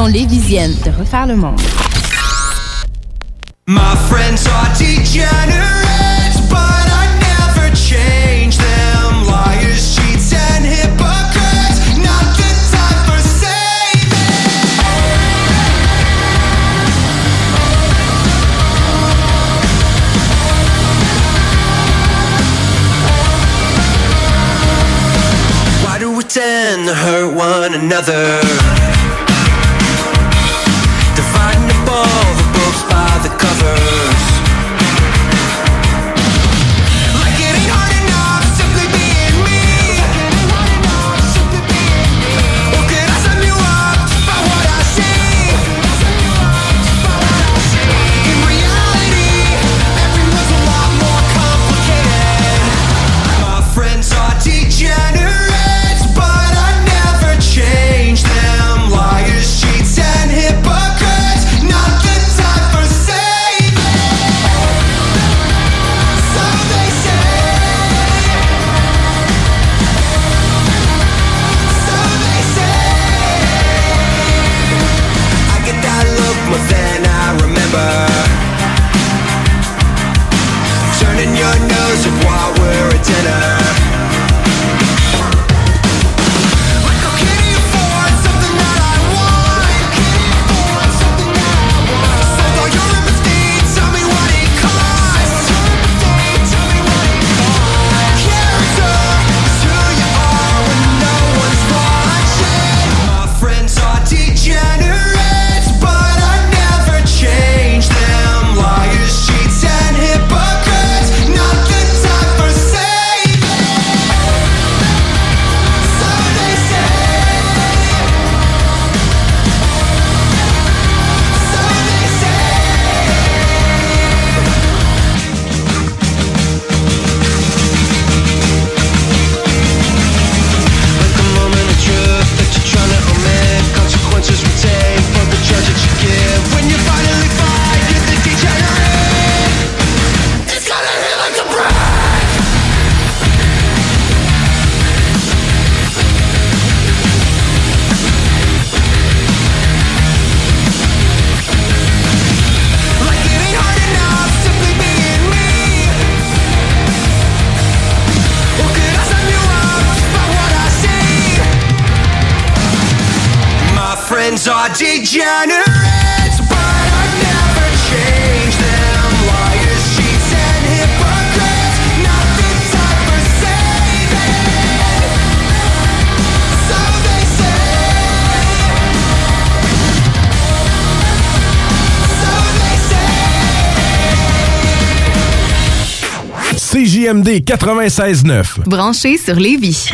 façon lévisienne de refaire le monde. CJMD 96.9. Branché sur Lévis.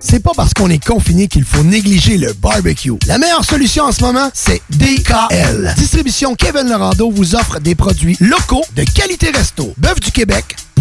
C'est pas parce qu'on est confiné qu'il faut négliger le barbecue. La meilleure solution en ce moment, c'est DKL. Distribution Kevin Lorando vous offre des produits locaux de qualité resto. Bœuf du Québec,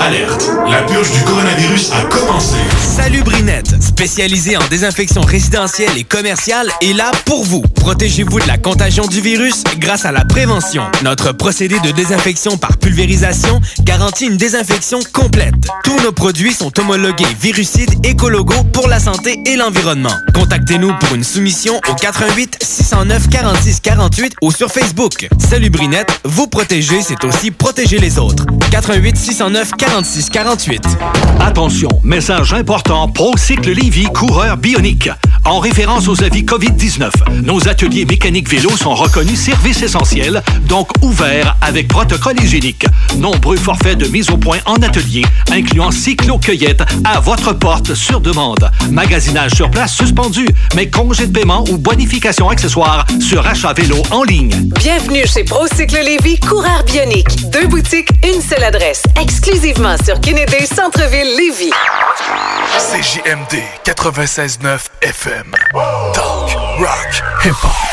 Alerte, la purge du coronavirus a commencé. Salut Brinette, spécialisée en désinfection résidentielle et commerciale, est là pour vous. Protégez-vous de la contagion du virus grâce à la prévention. Notre procédé de désinfection par pulvérisation garantit une désinfection complète. Tous nos produits sont homologués virucides écologo pour la santé et l'environnement. Contactez-nous pour une soumission au 88 609 46 48 ou sur Facebook. Salut Brinette, vous protéger, c'est aussi protéger les autres. 88 609 46 48. Attention, message important, Procycle Lévy, coureur bionique. En référence aux avis COVID-19, nos ateliers mécaniques vélo sont reconnus services essentiels, donc ouverts avec protocole hygiénique. Nombreux forfaits de mise au point en atelier, incluant cyclo-cueillette à votre porte sur demande. Magasinage sur place suspendu, mais congé de paiement ou bonification accessoire sur achat vélo en ligne. Bienvenue chez Procycle Lévy, coureur bionique. Deux boutiques, une seule adresse. Exclusivement sur Kennedy, Centre-Ville, Lévy. CJMD 96.9 FM. Talk, rock, hip-hop.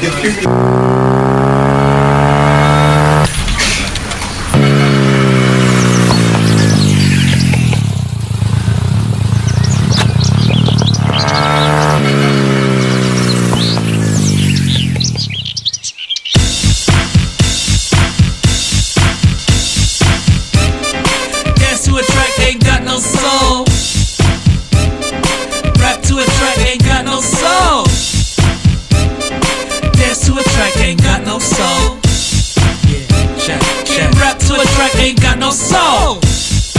Dance no soul.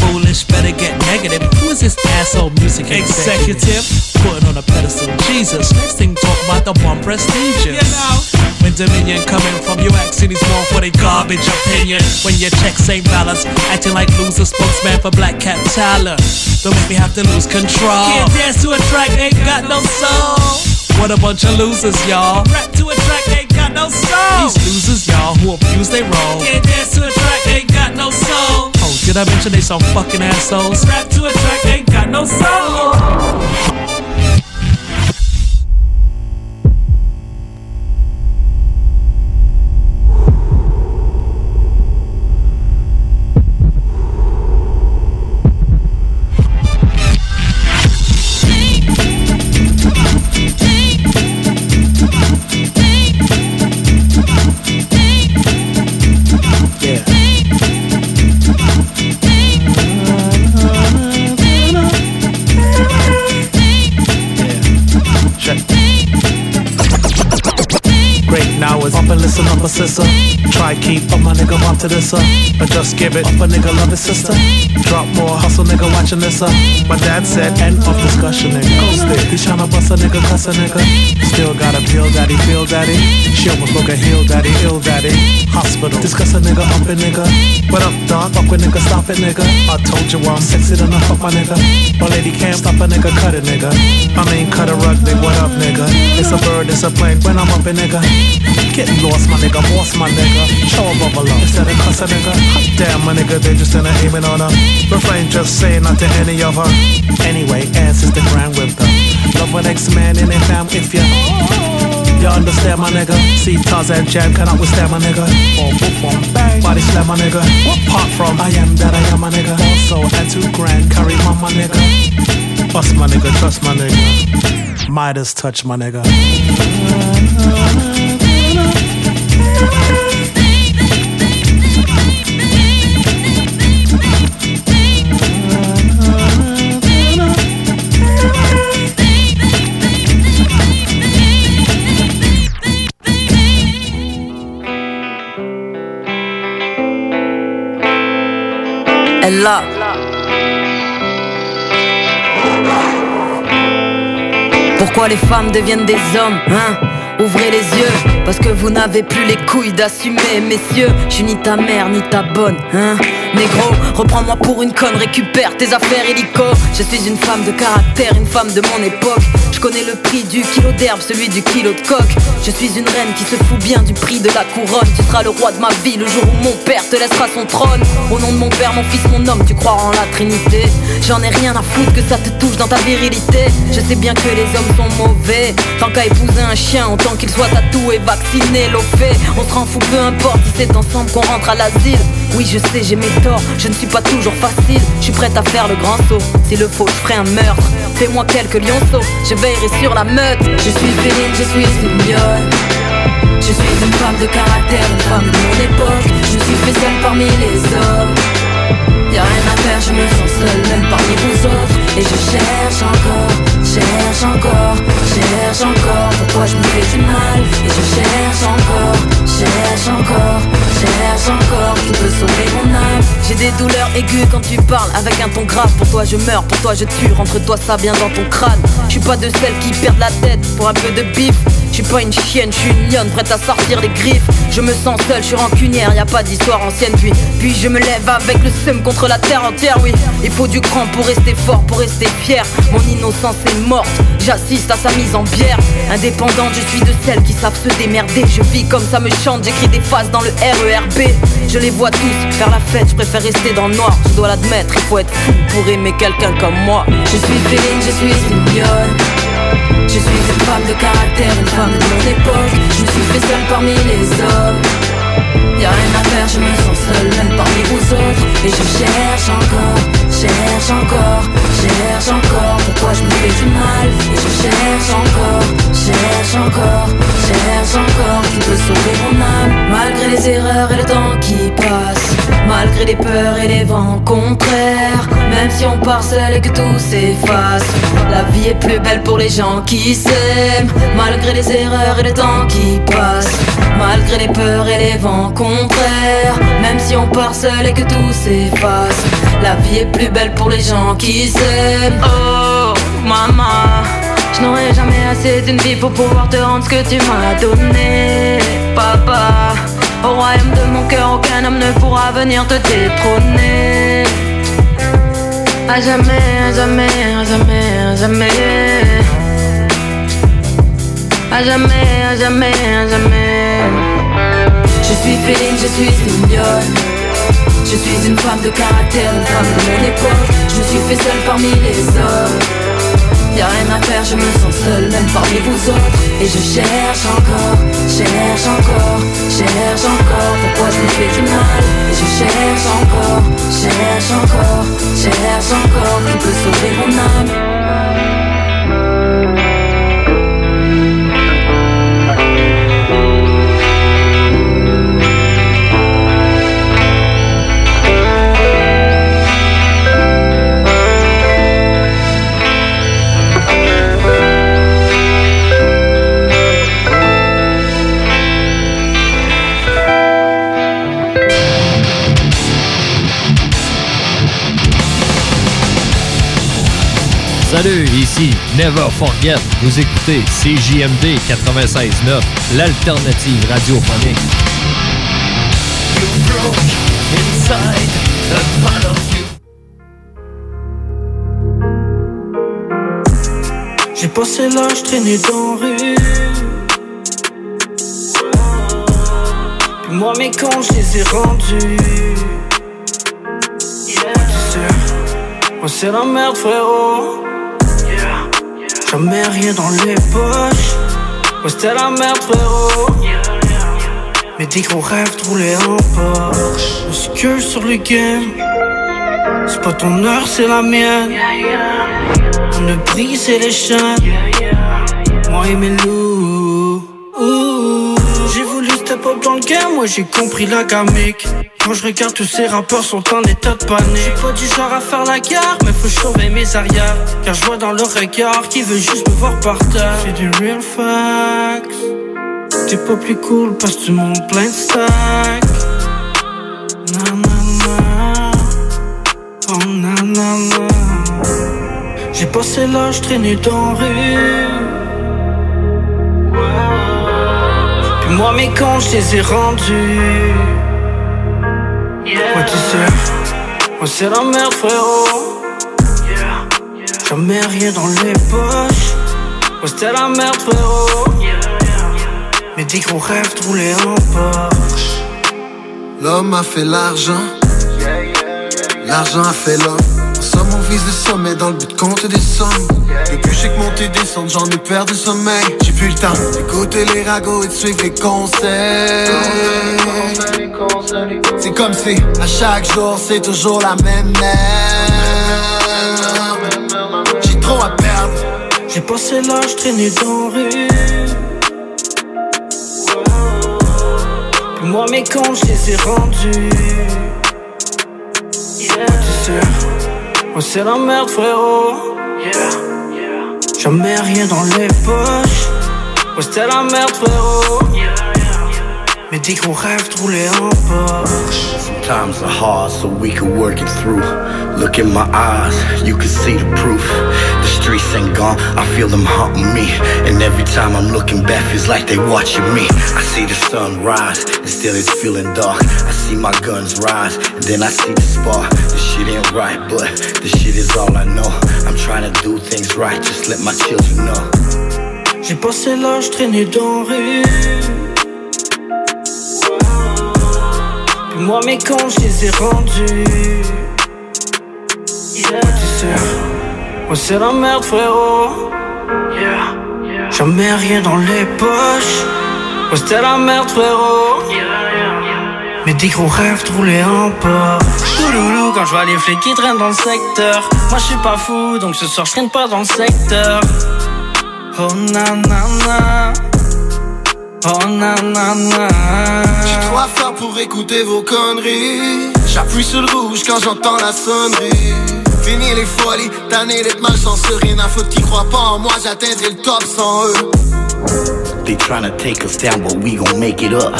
Foolish, better get negative. Who is this asshole music executive? Putting on a pedestal, Jesus. Next thing, talk about the one prestigious. You know. When Dominion coming from you asking these more for their garbage opinion. When your checks ain't balanced, acting like loser spokesman for Black Cat Tyler. Don't make me have to lose control. Can't dance to a track, ain't got no soul. What a bunch of losers, y'all. Rap to a track, ain't got no soul. These losers, y'all, who abuse they role. Can't dance to a track, ain't got no soul. Oh, did I mention they some fucking assholes? Rap to a track, ain't got no soul. dessa uh. Just give it up, a nigga love his sister. Drop more hustle, nigga watching this, up My dad said, end of discussion, nigga. Ghost it. He tryna bust a nigga, cuss a nigga. Still got a pill, daddy, feel daddy. She almost broke a heel, daddy, ill daddy. Hospital, discuss a nigga, up it, nigga. What up, dog? Fuck with nigga, stop it, nigga. I told you I'm sexy enough, fuck my nigga. My lady can't stop a nigga, cut it, nigga. I mean, cut a rug, nigga, what up, nigga? It's a bird, it's a plane, when I'm up it, nigga. Getting lost, my nigga, boss, my nigga. Show a bubble up instead of cuss a nigga. Damn, my nigga, they just in a aiming on her. Refrain, just saying not to any of her. Anyway, ass is the grand with them. Love an ex-man in a fam if ya. You understand my nigga? See Tarzan Jam cannot withstand my nigga. Boom, boom, boom, bang. Body slam my nigga. What part from? I am that I am my nigga. Also, and two grand, carry my my nigga. Bust my nigga, trust my nigga. Midas touch my nigga. Elle. Pourquoi les femmes deviennent des hommes, hein? Ouvrez les yeux. Parce que vous n'avez plus les couilles d'assumer, messieurs. Je suis ni ta mère ni ta bonne, hein. Négro, reprends-moi pour une conne, récupère tes affaires hélico. Je suis une femme de caractère, une femme de mon époque. Je connais le prix du kilo d'herbe, celui du kilo de coque. Je suis une reine qui se fout bien du prix de la couronne. Tu seras le roi de ma vie le jour où mon père te laissera son trône. Au nom de mon père, mon fils, mon homme, tu crois en la trinité. J'en ai rien à foutre que ça te touche dans ta virilité. Je sais bien que les hommes sont mauvais. Tant qu'à épouser un chien, autant qu'il soit tatoué, vacciné, fait On se rend fou, peu importe si c'est ensemble qu'on rentre à l'asile. Oui, je sais, j'ai mes torts, je ne suis pas toujours facile. Je suis prête à faire le grand saut. S'il le faut, je ferai un meurtre. Fais-moi quelques lionceaux, je veillerai sur la meute. Je suis féline, je suis une lionne. Je suis une femme de caractère, une femme de mon époque. Je suis fait parmi les hommes. Y'a rien à faire, je me sens seule, même parmi vous autres. Et je cherche encore, cherche encore, cherche encore. Pourquoi je me fais du mal? Et je cherche encore, cherche encore, cherche encore. Qui peut sauver mon âme? J'ai des douleurs aiguës quand tu parles avec un ton grave. Pour toi je meurs, pour toi je tue. Rentre-toi ça bien dans ton crâne. Je suis pas de celles qui perdent la tête pour un peu de bif. Je suis pas une chienne, je suis une lionne prête à sortir les griffes. Je me sens seule, je suis rancunière, y a pas d'histoire ancienne. Puis, puis je me lève avec le seum contre la terre entière. Oui, il faut du cran pour rester fort, pour rester fier. Mon innocence est morte, j'assiste à sa mise en bière. Indépendante, je suis de celles qui savent se démerder. Je vis comme ça me chante, j'écris des phases dans le RERB. Je les vois tous faire la fête, je préfère rester dans le noir. Je dois l'admettre, il faut être fou pour aimer quelqu'un comme moi. Je suis féline, je suis une lionne. Je suis une femme de caractère, une femme de mon époque. Je me suis fait seule parmi les hommes. Y'a rien à faire, je me sens seule même parmi vous autres. Et je cherche encore, cherche encore, cherche encore. Pourquoi je me fais du mal? Et je cherche encore, cherche encore, cherche encore. Qui peut sauver mon âme? Malgré les erreurs et le temps qui passe Malgré les peurs et les vents contraires Même si on part seul et que tout s'efface La vie est plus belle pour les gens qui s'aiment. Malgré les erreurs et le temps qui passe Malgré les peurs et les vents contraires Même si on part seul et que tout s'efface La vie est plus belle pour les gens qui s'aiment. Oh maman je n'aurai jamais assez d'une vie pour pouvoir te rendre ce que tu m'as donné. Papa Au royaume de mon cœur aucun homme ne pourra venir te détrôner. À jamais, à jamais, à jamais, à jamais. À jamais, à jamais, à jamais. Je suis féline, je suis lionne Je suis une femme de caractère, une femme de mon époque. Je suis fait seule parmi les hommes Y'a rien à faire, je me sens seule même parmi vous autres. Et je cherche encore, cherche encore, cherche encore. Pourquoi je me fais du mal? Et je cherche encore, cherche encore, cherche encore. Qui peut sauver mon âme? Salut, ici Never Forget. Vous écoutez CJMD 96.9, l'alternative radiophonique. J'ai passé l'âge traîné dans la rue. Moi, mes cons, je les ai rendus. Yeah. Moi, c'est la merde, frérot. Jamais rien dans les poches. Moi, c'était la merde, frérot. Mais dès qu'on rêve de rouler en Porsche. On que sur le game. C'est pas ton heure, c'est la mienne. On a brisé les chaînes. Moi et mes loups. Moi j'ai compris la gamique. Quand je regarde tous ces rappeurs sont en état de panique. J'ai pas du genre à faire la guerre, mais faut sauver mes arrières. Car je vois dans leur regard qui veut juste me voir par terre. C'est du real facts. T'es pas plus cool parce que tu montes plein de stacks. Nanana. Oh nanana. J'ai passé l'âge traîné dans rue. Moi mes cons je les ai rendus. Ouais tu sais Moi c'est la merde frérot. Jamais rien dans les poches. Ouais c'était la merde frérot. Mais dis qu'on rêve de en Porsche. L'homme a fait l'argent. L'argent a fait l'homme somme on vise le sommet dans le but de compter des sommes Depuis j'ai que monter descendre j'en ai perdu le sommeil. J'ai plus le temps d'écouter les ragots et de suivre les conseils. C'est comme si à chaque jour c'est toujours la même merde. J'ai trop à perdre. J'ai passé l'âge traîné dans la rue. Puis moi mes cons je les ai rendus. Yeah, Moi c'est la merde frérot. Jamais rien dans les poches. Ouais c'était la merde frérot. Mais dis qu'on rêve de rouler en Porsche Times are hard, so we can work it through. Look in my eyes, you can see the proof. Streets ain't gone, I feel them haunting me. And every time I'm looking back, feels like they watching me. I see the sun rise, and still it's feeling dark. I see my guns rise, and then I see the spark. This shit ain't right, but this shit is all I know. I'm trying to do things right, just let my children know. J'ai passé l'âge traîné dans rue Puis moi mes cons je les ai rendus Yeah, tu sais Moi c'est la merde frérot. Yeah Jamais rien dans les poches. Ouais c'était la merde frérot. Mais dis qu'on rêve de rouler en Porsche Touloulou quand je vois les flics qui traînent dans le secteur. Moi je suis pas fou donc ce soir je traîne pas dans le secteur. Oh nanana Oh nanana J'ai trop à faire pour écouter vos conneries. J'appuie sur le rouge quand j'entends la sonnerie Fini les folies, tanné d'être malchanceux Rien à foutre qui croient pas en moi, j'atteindrai le top sans eux They tryna take us down, but we gon' make it up.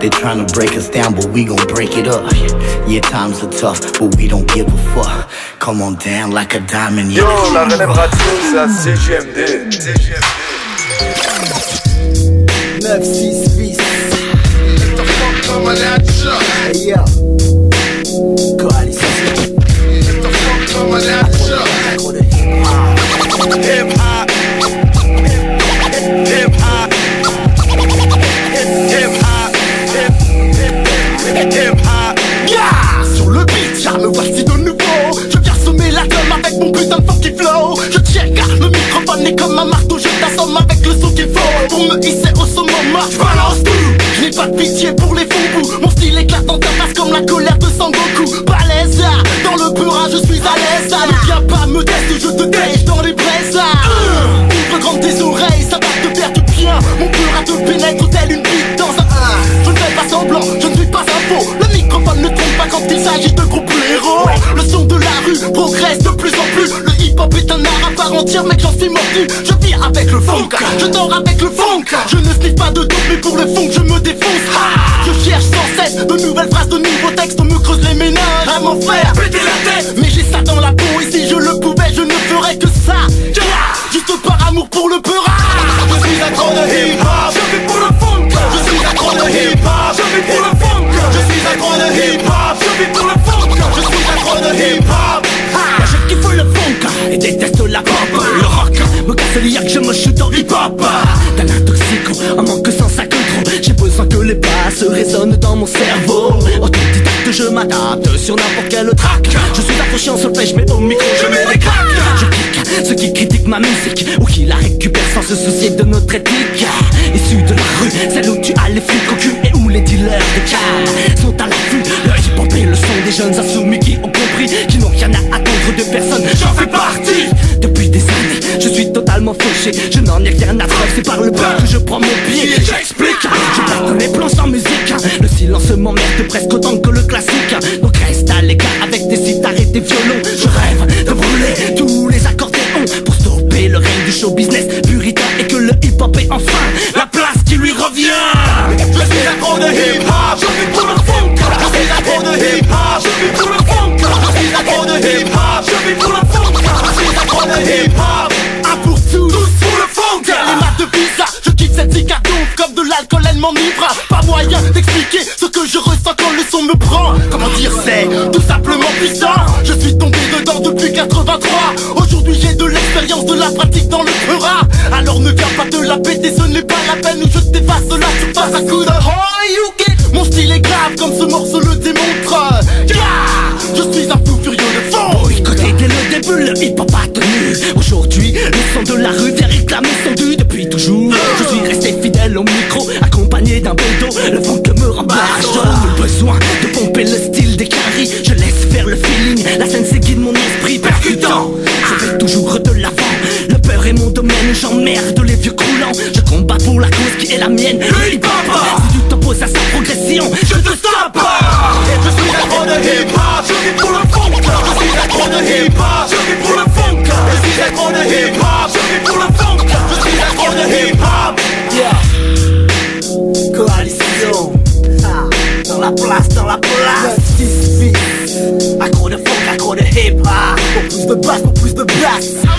They tryna break us down, but we gon' break it up. Yeah, times are tough, but we don't give a fuck. Come on down like a diamond. Yeah. Yo, la relève radio, c'est à CGMD. 9, 6, 8 Hey yo Coalition Sur le beat, ya me voici de nouveau. Je viens semer la gomme avec mon putain de funky flow. Je check, le microphone est comme un marteau Je t'assomme avec le son qu'il faut Pour me hisser au summum, pas de pitié pour les faux bouts Mon style éclate dans ta face comme la colère de Sangoku. Balèze, ah, dans le burin je suis à l'aise ah, Ne viens pas me tester, je te tèche dans les braises ah. Ouvre grande tes oreilles, ça va te faire du bien. Mon burin te pénètre tel une bite dans un Je ne fais pas semblant, je ne suis pas un faux. Le microphone ne trompe pas quand il s'agit de groupes héros. Le son de la rue progresse de plus en plus. Le hip-hop est un art à part entière, mec j'en suis mordu. Je vis avec le funk, je dors avec le funk. Je ne sniffe pas de dope mais pour le funk je me défonce. Je cherche sans cesse de nouvelles phrases, de nouveaux textes. On me creuse les ménages à m'en faire péter la tête. Mais j'ai ça dans la peau et si je le pouvais je ne ferais que ça. Juste par amour pour le peur Je suis accro de hip-hop. Je vis pour le funk. Je suis accro de hip-hop Je vis pour le funk. Je suis accro de hip-hop. Je vis pour le funk. Je suis accro de hip-hop casse les que je me chute en hip-hop. T'as l'intoxicant, un manque sans sac trop J'ai besoin que les basses résonnent dans mon cerveau. Autodidacte, je m'adapte sur n'importe quel track. Je suis accroché en solfège mais au micro je mets des claques. Je clique ceux qui critiquent ma musique Ou qui la récupèrent sans se soucier de notre éthique Issu de la rue, celle où tu as les flics au cul Et où les dealers de car sont à l'affût. Le hip-hop le son des jeunes insoumis qui ont compris Qui n'ont rien à attendre de personne, j'en fais partie. Depuis des années, totalement fauché. Je n'en ai rien à faire, c'est par le peur que je prends mon pied J'explique, je perdre les plans sans musique. Le silence m'emmerde presque autant que le classique. Donc reste à l'écart avec des sitares et des violons. Je rêve de brûler tous les accordéons Pour stopper le règne du show business puritain Et que le hip-hop ait enfin la place qui lui revient. Je suis accro de hip-hop. Je vis pour le funk. Je suis accro de hip-hop. Je vis pour le funk. Je suis accro de hip-hop. Je vis pour le funk. Je suis accro de hip-hop Comme de l'alcool, elle m'enivre. Pas moyen d'expliquer ce que je ressens quand le son me prend. Comment dire, c'est tout simplement puissant. Je suis tombé dedans depuis 83 Aujourd'hui j'ai de l'expérience, de la pratique dans le fera. Alors ne viens pas te la péter, ce n'est pas la peine où Je t'efface la surface à coups de oh, Mon style est grave comme ce morceau le démontre. Yeah. Je suis un fou furieux de fond. Oh, Boycotté dès le début, le hip-hop a tenu Aujourd'hui, le son de la rue, des réclamés sont de je suis resté fidèle au micro, accompagné d'un bédo Le funk me rembarque, le besoin de pomper le style des caries. Je laisse faire le feeling, la scène c'est guide mon esprit percutant. Je vais toujours de l'avant, le peur est mon domaine J'emmerde les vieux croulants, je combats pour la cause qui est la mienne. Le hip-hop, si tu t'opposes à sa progression, je te stoppe. Je suis l'accro de hip-hop, je vis pour le funk. Je suis l'accro de hip-hop, je vis pour le funk. Je suis l'accro de hip-hop, la place, dans la place. 6 feet Accro de funk, accro de hip hop Pour plus de basse, pour plus de basse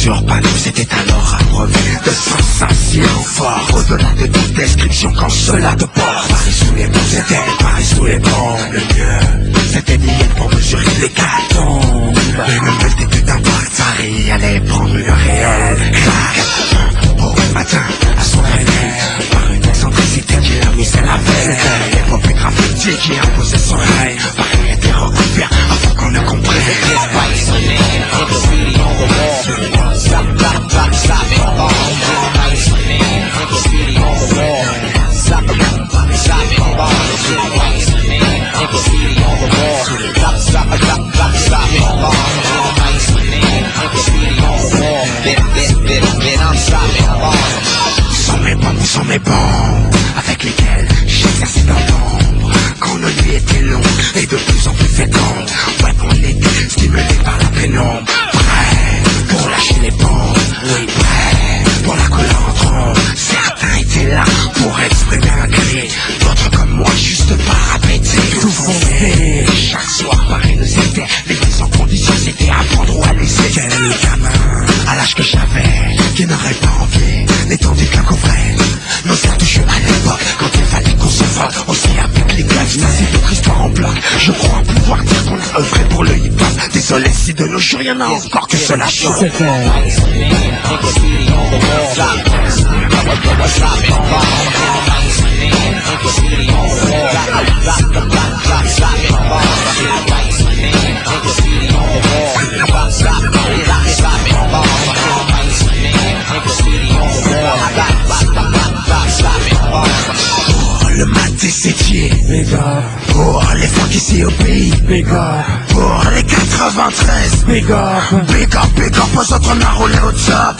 Sur panneau c'était alors un brevet De sensation fort Au-delà de toute description quand cela te porte. Paris sous les ponts c'était Paris sous les ponts Le mieux c'était d'y pour mesurer les cartons Une multitude d'impacts Paris allait prendre une réelle claque Au matin à son réveil Une excentricité qui l'a veille C'était l'époque graffiti qui imposait son règne Paris était recouvert avant qu'on ne comprenne mes bombes, sans mes bombes Avec lesquels j'exerçais dans l'ombre Quand nos nuits étaient longues et de plus de nos jours y'en a encore que cela chauffe le mat 17 Pour les funk ici au pays. Pour les 93 Big up Big up, big up aux autres on a roulé au top.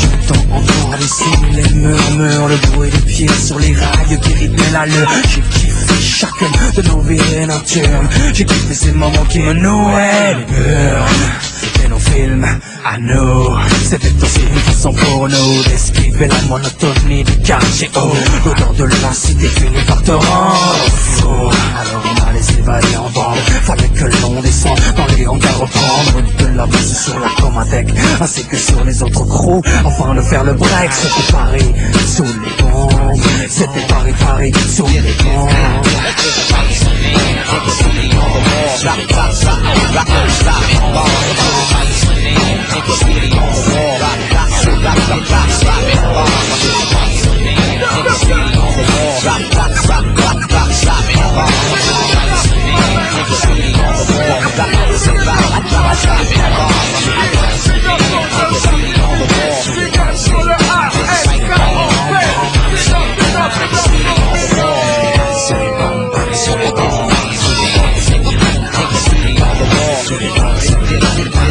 J'entends encore les les murmures, le bruit des pieds sur les rails qui rythment la lune. J'ai kiffé chacune de nos vies nocturnes. J'ai kiffé ces moments qui me nouaient les burnes. C'était aussi une façon pour nous d'esquiver la monotonie du quartier haut. L'odeur de la cité finit par te rendre. Alors on allait s'évader en bande. Fallait que l'on descende dans les hangars reprendre de la base sur la comadec ainsi que sur les autres crews afin de faire le break. C'était Paris sous les bombes. C'était Paris, Paris sous les bombes. Put the city on the wall. Drop, drop, drop, rock, don't stop. Ball, put it on the city. Put the city on the wall. Rock, rock, rock, rock, rock, rock. Ball, put it on the city. Put the city on the wall. Drop, drop, drop, rock, rock, rock. Ball, put it on the city. Put the city on the wall. Rock, rock, rock, rock, rock, rock. Ball, put it on the city. Put the city on the wall. We got soda hot and got on red. Pick up, pick up, pick up, pick up. shooting on it.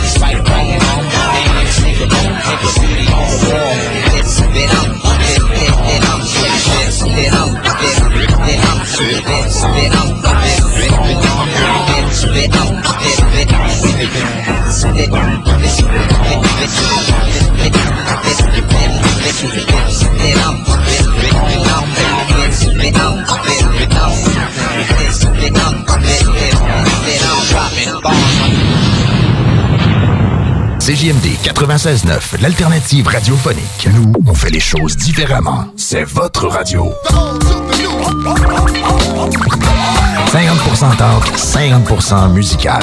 It's right, wrong, wrong. They ain't sleeping on it. It's shooting on the wall. It's that I'm, that, that, that I'm, this, that I'm, that, that I'm, this, that I'm, that, that I'm, that, that CJMD 96.9, l'alternative radiophonique. Nous, on fait les choses différemment. C'est votre radio. 50% talk, 50% musical.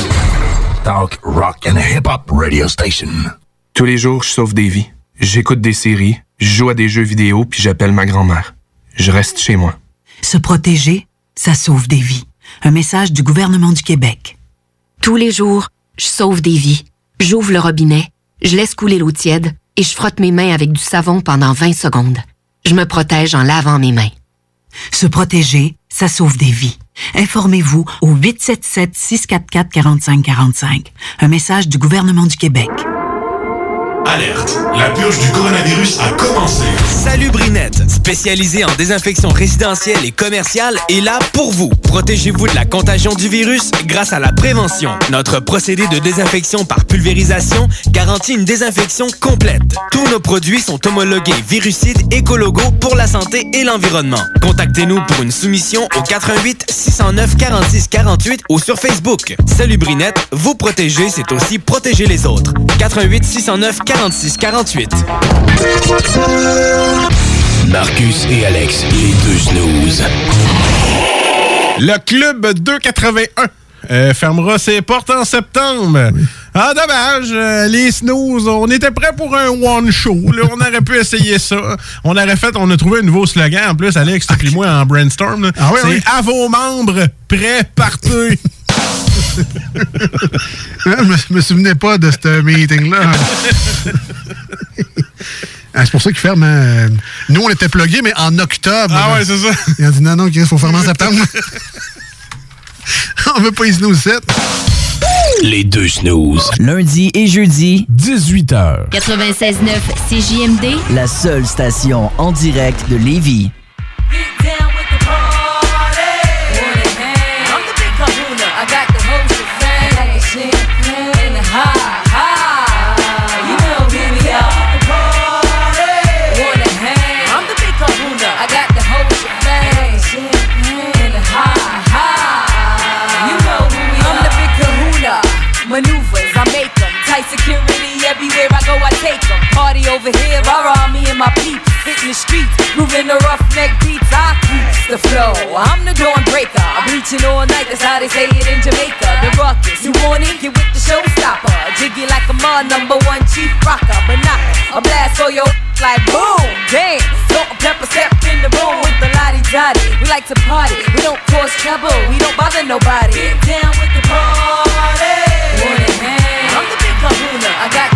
Talk, rock and hip-hop radio station. Tous les jours, je sauve des vies. J'écoute des séries, je joue à des jeux vidéo, puis j'appelle ma grand-mère. Je reste chez moi. Se protéger, ça sauve des vies. Un message du gouvernement du Québec. Tous les jours, je sauve des vies. J'ouvre le robinet, je laisse couler l'eau tiède et je frotte mes mains avec du savon pendant 20 secondes. Je me protège en lavant mes mains. Se protéger, ça sauve des vies. Informez-vous au 877-644-4545. Un message du gouvernement du Québec. Alerte, la purge du coronavirus a commencé. Salut Brinette, spécialisée en désinfection résidentielle et commerciale, est là pour vous. Protégez-vous de la contagion du virus grâce à la prévention. Notre procédé de désinfection par pulvérisation garantit une désinfection complète. Tous nos produits sont homologués virucides écologo pour la santé et l'environnement. Contactez-nous pour une soumission au 88 609 46 48 ou sur Facebook. Salut Brinette, vous protéger, c'est aussi protéger les autres. 88 609 46 48. Marcus et Alex, les deux snooze. Le club 281 euh, fermera ses portes en septembre. Ah, dommage. euh, les snooze, on était prêts pour un one show. là. on aurait pu essayer ça. On aurait fait, on a trouvé un nouveau slogan. En plus, Alex, puis moi en brainstorm. là. Ah oui, C'est oui. à vos membres, prêts, partez. Hein, je me, me souvenais pas de ce meeting-là. Ah, c'est pour ça qu'ils ferment. euh, Nous, on était plugués, mais en octobre. Ah ouais, c'est ça. Ils ont dit non, non, il faut fermer en septembre. on veut pas y snooze 7. Les deux snooze. Lundi et jeudi, 18h. 96.9 CJMD. la seule station en direct de Lévis. Take 'em. Party over here, rah me and my peeps. Hitting the streets, moving the roughneck beats. I keep the flow. I'm the dawn breaker. I'm reaching all night, that's how they say it in Jamaica. The ruckus, you want it? Get with the showstopper. Jiggy like a mud, number one chief rocker. But not a blast for your like boom, damn. Salt and pepper step in the room with the lottie dottie. We like to party, we don't cause trouble, we don't bother nobody. Get down with the party. Wanna hang? I'm the big kahuna. I got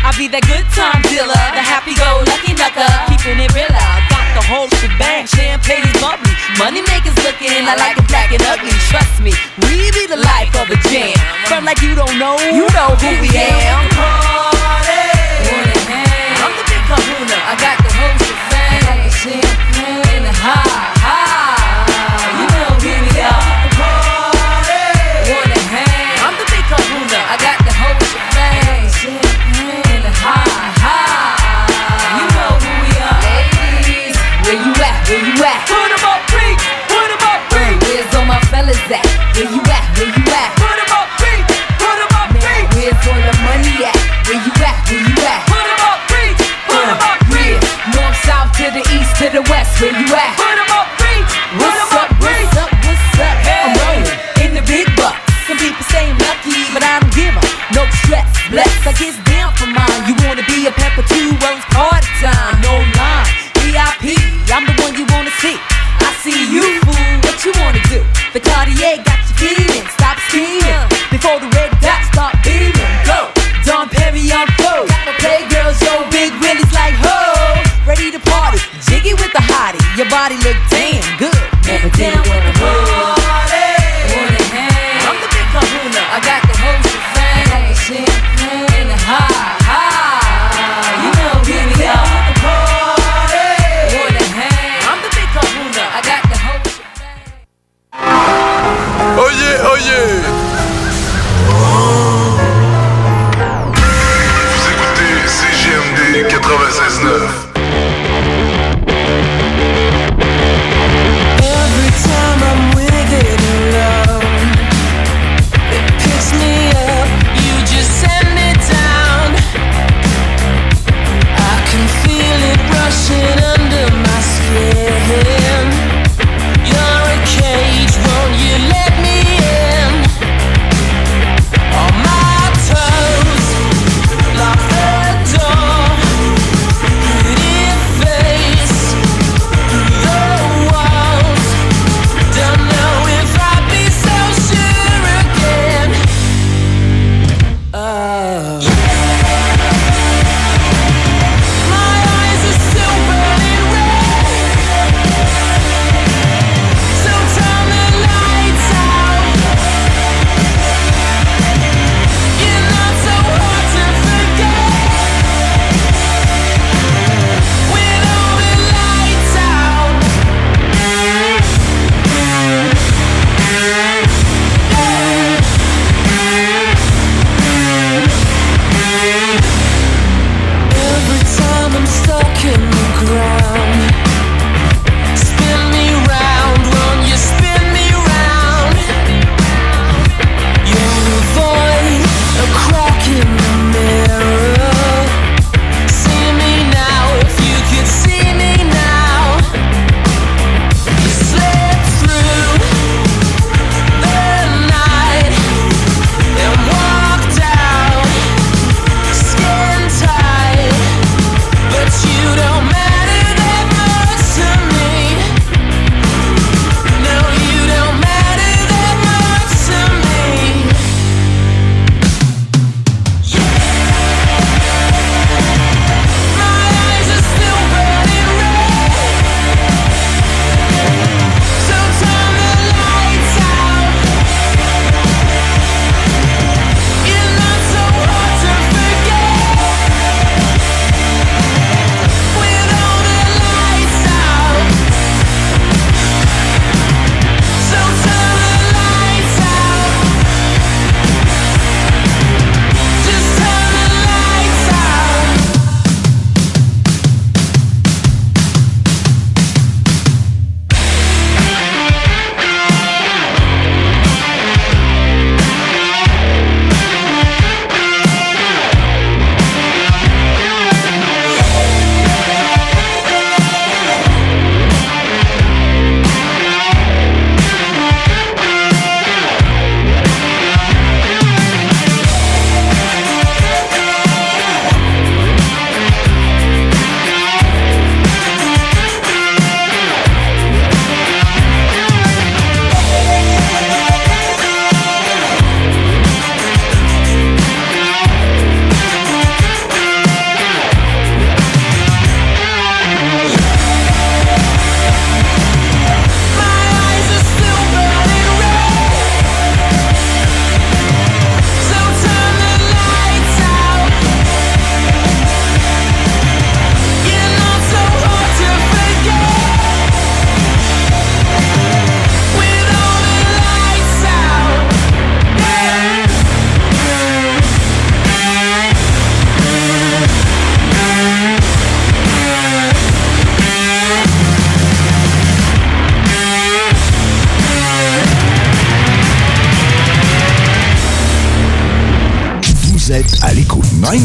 I'll be that good time dealer, the happy go lucky knucker, keeping it real. I got the whole shebang, champagne is bubbly, money makers looking, I like it black and ugly. Trust me, we be the life of a jam. From like you don't know, you know who we am. I'm the big kahuna, I got the whole shebang, like a champagne and high, high. Where you at? Where you at? Put 'em up, free. Put 'em up, free. Where's all the money at? Where you at? Where you at? Put 'em up, free. Put 'em up, uh, free. North, south to the east to the west. Where you at?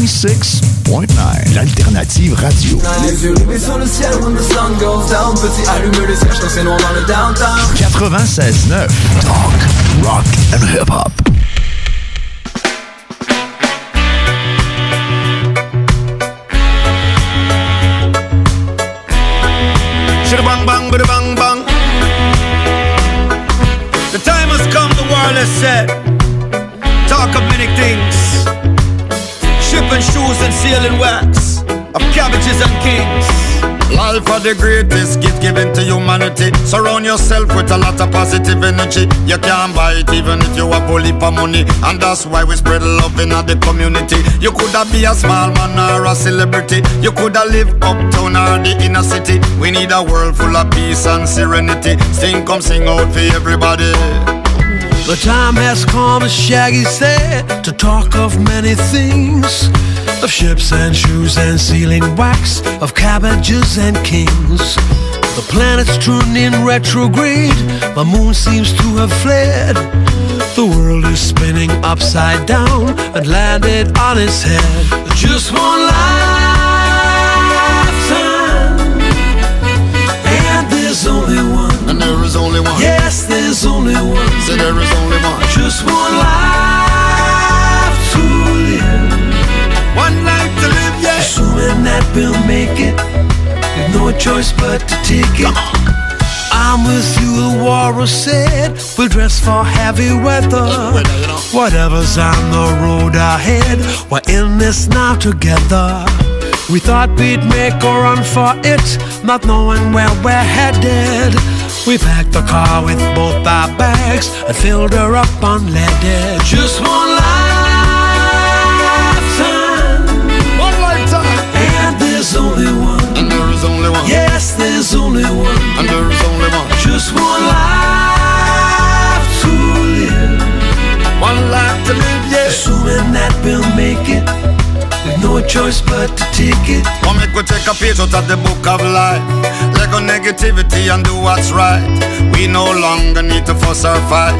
96.9, l'alternative radio. Les yeux rivés sur le ciel when the sun goes down Petit allume le siège quand c'est noir dans le downtown 96.9, talk, rock and hip-hop. Are the greatest gift given to humanity. Surround yourself with a lot of positive energy. You can't buy it even if you have only for money. And that's why we spread love in the community. You coulda be a small man or a celebrity. You coulda live uptown or the inner city. We need a world full of peace and serenity. Sing come sing out for everybody. The time has come, as Shaggy said, to talk of many things. Of ships and shoes and sealing wax, of cabbages and kings. The planets turned in retrograde, my moon seems to have fled. The world is spinning upside down and landed on its head. Just one lifetime, and there's only one. And there is only one. Yes, there's only one. Say there is only one. Just one life Assuming that we'll make it. With no choice but to take it. I'm with you, the warrior said. We'll dress for heavy weather. Whatever's on the road ahead, we're in this now together. We thought we'd make a run for it, not knowing where we're headed. We packed the car with both our bags and filled her up on unleaded. Just one only one. And there is only one. Yes, there's only one. And there is only one. Just one life to live. One life to live, yeah. Assuming that we'll make it. With no choice but to take it. Come make we take a page out of the book of life. Let go negativity and do what's right. We no longer need to fuss or fight.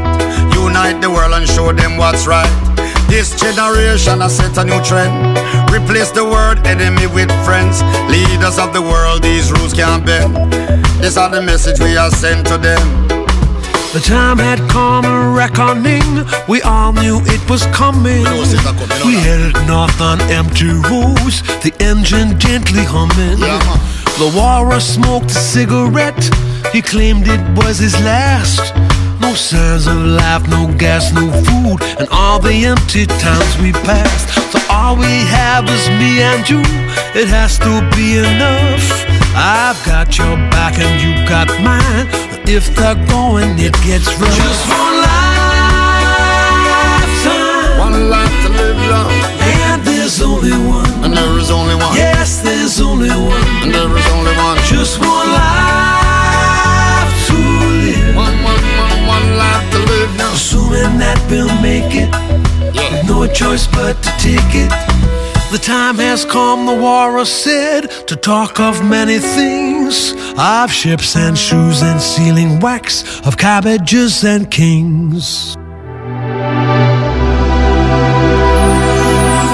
Unite the world and show them what's right. This generation has set a new trend. Replace the word enemy with friends. Leaders of the world, these rules can't bend. This are the message we are sent to them. The time had come a reckoning. We all knew it was coming. We headed north on empty roads, the engine gently humming. The warrior smoked a cigarette. He claimed it was his last. No signs of life, no gas, no food, and all the empty times we passed. So all we have is me and you. It has to be enough. I've got your back and you got mine. If they're going, it gets rough. Just one lifetime. One life to live long. And there's only one. And there is only one. Yes, there's only one. And there is only one. Just one life now. That we'll make it. With no choice but to take it. The time has come, the warrior said, to talk of many things of ships and shoes and sealing wax, of cabbages and kings.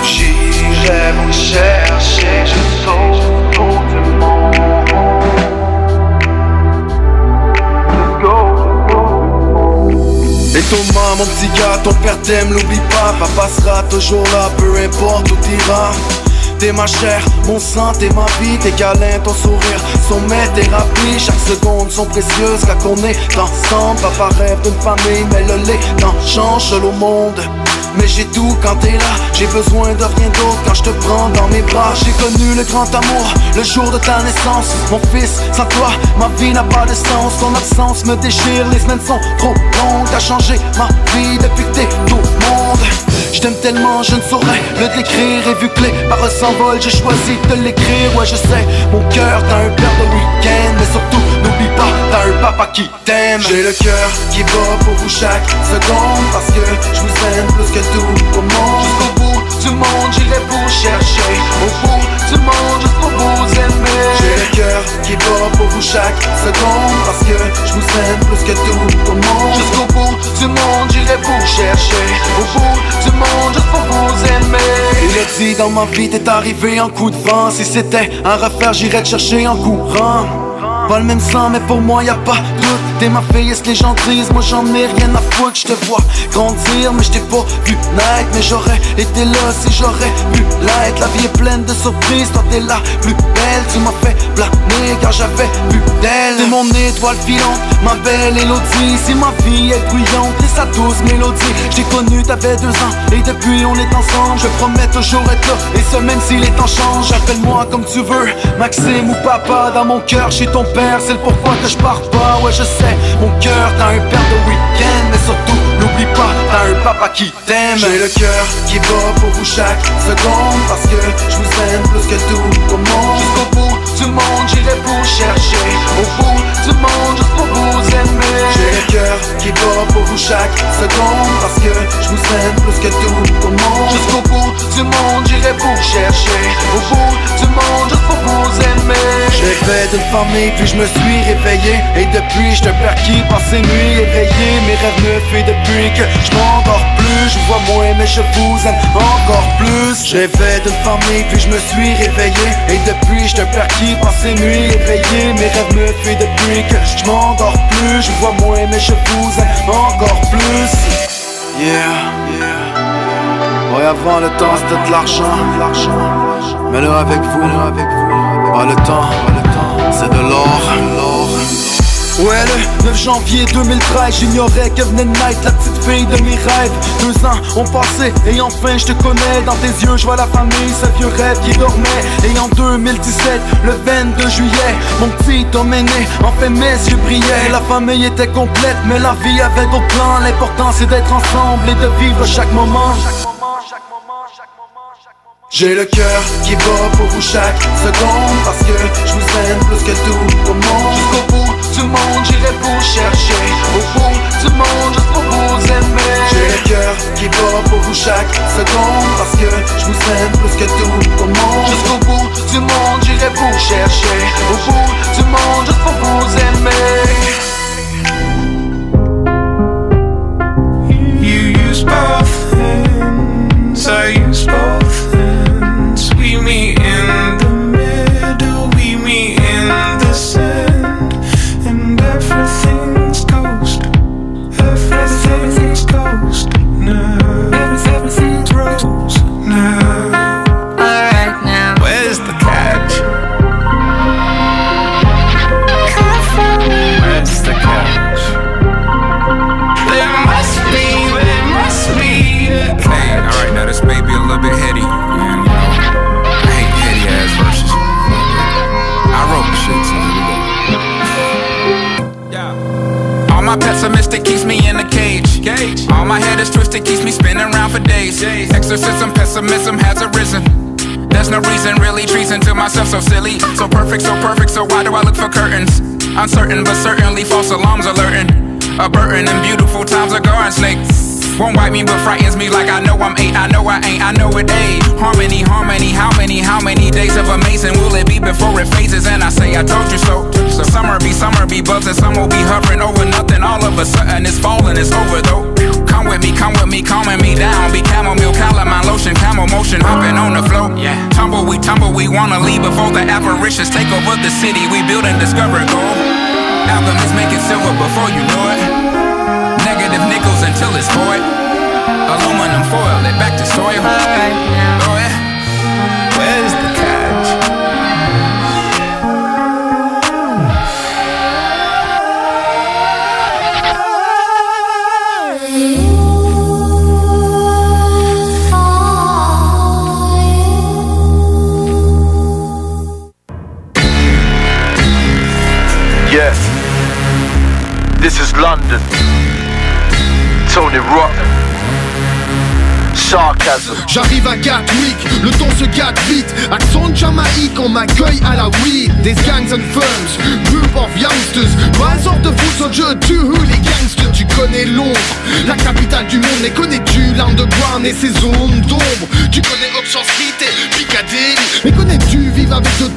J'irai vous chercher, je sauve tout Thomas, mon petit gars, ton père t'aime, l'oublie pas Papa sera toujours là, peu importe où t'iras T'es ma chair, mon sang, t'es ma vie Tes câlins, ton sourire sont mes thérapies Chaque seconde sont précieuses quand on est ensemble Papa rêve d'une famille, mais le lait n'en change seul monde mais j'ai tout quand t'es là, j'ai besoin de rien d'autre quand je te prends dans mes bras. J'ai connu le grand amour, le jour de ta naissance. Mon fils, sans toi, ma vie n'a pas de sens. Ton absence me déchire, les semaines sont trop longues. T'as changé ma vie depuis que t'es tout le monde. Je t'aime tellement, je ne saurais le décrire. Et vu que les paroles s'envolent, j'ai choisi de l'écrire. Ouais, je sais, mon cœur, t'as un père de week-end. Mais surtout, t'as un papa qui t'aime. J'ai le cœur qui bat pour vous chaque seconde. Parce que je vous aime plus que tout au monde. Jusqu'au bout du monde, j'irai vous chercher. Au bout du monde, juste pour vous aimer. J'ai le cœur qui bat pour vous chaque seconde. Parce que je vous aime plus que tout au monde. Jusqu'au bout du monde, j'irai vous chercher. Au bout du monde, juste pour vous aimer. si dans ma vie t'es arrivé en coup de vent Si c'était un refaire j'irais te chercher en courant le même sang, mais pour moi y a pas doute. T'es ma fille, est-ce les gens Moi j'en ai rien à foutre, je te vois grandir, mais je t'ai pas vu naître. Mais j'aurais été là si j'aurais pu l'être. La vie est pleine de surprises, toi t'es la plus belle. Tu m'as fait blâmer car j'avais plus d'elle. T'es mon étoile filante, ma belle Elodie. Si ma vie est bruyante, et sa douce mélodie. J'ai connu, t'avais deux ans, et depuis on est ensemble. Je promets toujours être là, et ce même si les temps changent. Appelle-moi comme tu veux, Maxime ou papa. Dans mon cœur, chez ton père, c'est le pourquoi que je pars pas. Ouais, je sais, mon cœur, t'as un père de week-end, mais surtout, n'oublie pas, t'as un papa qui t'aime. J'ai le cœur qui bat pour vous chaque seconde, parce que je vous aime plus que tout au monde. Jusqu'au bout du monde, j'irai vous chercher. Au bout du monde, juste pour vous aimer. J'ai le cœur qui bat pour vous chaque seconde, parce que je vous aime plus que tout au monde. Jusqu'au bout du monde, j'irai vous chercher. Au bout du monde, juste pour vous aimer. J'ai fait d'une famille, puis je me suis réveillé. Et depuis, je te perquis par ces nuits que je m'endors plus. Je vois moins, mais je vous aime encore plus. J'ai fait d'une famille, puis je me suis réveillé. Et depuis, je te perquis par ces nuits éveillées. Mes rêves me fuient depuis que je m'endors plus. Je vois moins, mais je vous aime encore plus. Yeah, yeah. Ouais, avant le temps c'était de l'argent. Mais là, avec vous, avec vous, bah, le temps, c'est de l'or. Ouais, le 9 janvier 2013, j'ignorais que venait naître la petite fille de mes rêves. Deux ans ont passé et enfin je te connais. Dans tes yeux, je vois la famille, ce vieux rêve qui dormait. Et en 2017, le 22 juillet, mon petit homme est né. Enfin, mes yeux brillaient. La famille était complète, mais la vie avait d'autres plans. L'important, c'est d'être ensemble et de vivre chaque moment. J'ai le cœur qui bat pour vous chaque seconde Parce que je vous aime plus que tout au monde Jusqu'au bout du monde j'irai vous chercher. Au bout du monde juste pour vous aimer. J'ai le cœur qui bat pour vous chaque seconde Parce que je vous aime plus que tout au monde. Jusqu'au bout du monde j'irai vous chercher. Au bout du monde juste pour vous aimer pessimistic keeps me in a cage. cage. All my head is twisted, keeps me spinning around for days. Exorcism, pessimism has arisen. There's no reason, really treason to myself, so silly. So perfect, so perfect, so why do I look for curtains? Uncertain, but certainly false alarms alerting. A burden and beautiful times, are garden snake. Won't bite me, but frightens me like I know I'm eight. I know I ain't, I know it ain't. Harmony, harmony, how many, how many days of amazing will it be before it phases? And I say, I told you so. So summer be, summer be buzzing, some will be hovering over nothing. All of a sudden it's falling, it's over though. Come with me, come with me, calming me down. Be chamomile, calamine lotion, camel motion, hopping on the flow. Yeah. Tumble, we tumble, we wanna leave before the apparitions take over the city. We build and discover gold. Alchemists make it silver before you know it. Negative nickels until it's void. Aluminum foil it back to soil. Oh yeah. Where's the catch? Yeah. This is London. J'arrive à Gatwick, le ton se gâte vite. Accent Jamaïque, on m'accueille à la weed. Des gangs and firms, group of youngsters. Sorte de jeu du who, les gangsters. Tu connais Londres, la capitale du monde. Mais connais-tu l'underground et ses zones d'ombre? Tu connais Oxford Street et Piccadilly. Mais connais-tu vivre avec de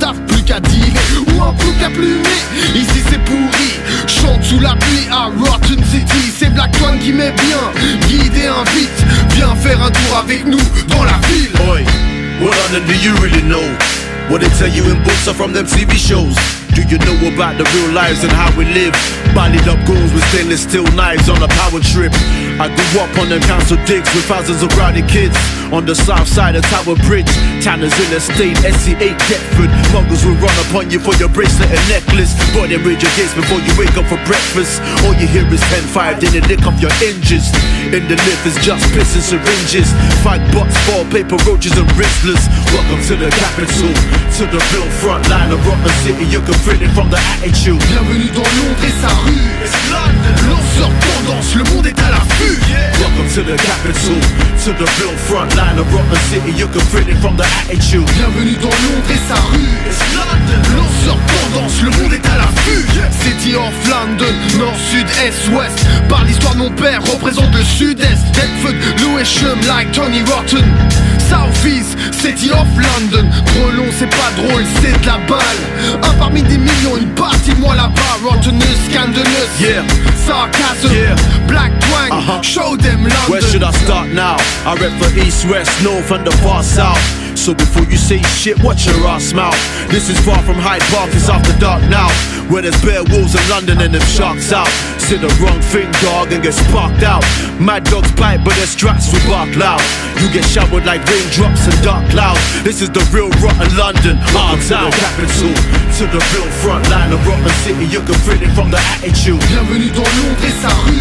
bien, guide et invite Viens faire un tour avec nous dans la ville Oi. What other do you really know? What they tell you in books or from them TV shows? Do you know about the real lives and how we live? Bodied up goons with stainless steel knives on a power trip. I grew up on them council digs with thousands of rowdy kids on the south side of Tower Bridge. Tanners in the state, SC8 Deptford. Muggles will run upon you for your bracelet and necklace. Boy, they raid your gates before you wake up for breakfast. All you hear is 10-5, then they lick off your hinges. In the lift is just piss and syringes. Fight bots, ball, paper roaches and wristlers. Welcome to the capital, to the real front line of Rotten City. You can feel it from the attitude. Bienvenue dans Londres et sa rue. Lanceur tendance, le monde est à l'affût. Welcome to the capital, to the real front line of Rotten City. You can feel it from the attitude. Bienvenue dans Londres et sa rue. Lanceur tendance, le monde est à l'affût. City of London, nord, sud, est, ouest. Par l'histoire de mon père, représente le sud-est. Deptford, Lewisham, like Tony Rotten. South East, City of London. Trop long, c'est pas drôle, c'est de la balle. Un parmi des millions, une partie de moi là-bas. Rottenous, scandalous. Yeah. Sarcasm. Yeah. Black twang. Show them London. Where should I start now? I rep for east, west, north, and the far south. So before you say shit, watch your ass mouth. This is far from Hyde Park, it's after dark now. Where there's bare wolves in London and them sharks out. Say the wrong thing, dog, and get sparked out. Mad dogs bite, but their straps will bark loud. You get showered like raindrops and dark clouds. This is the real rotten London, hard town. To the capital, to the real front line of Rotten City. You can feel it from the attitude. Bienvenue dans Londres et sa rue.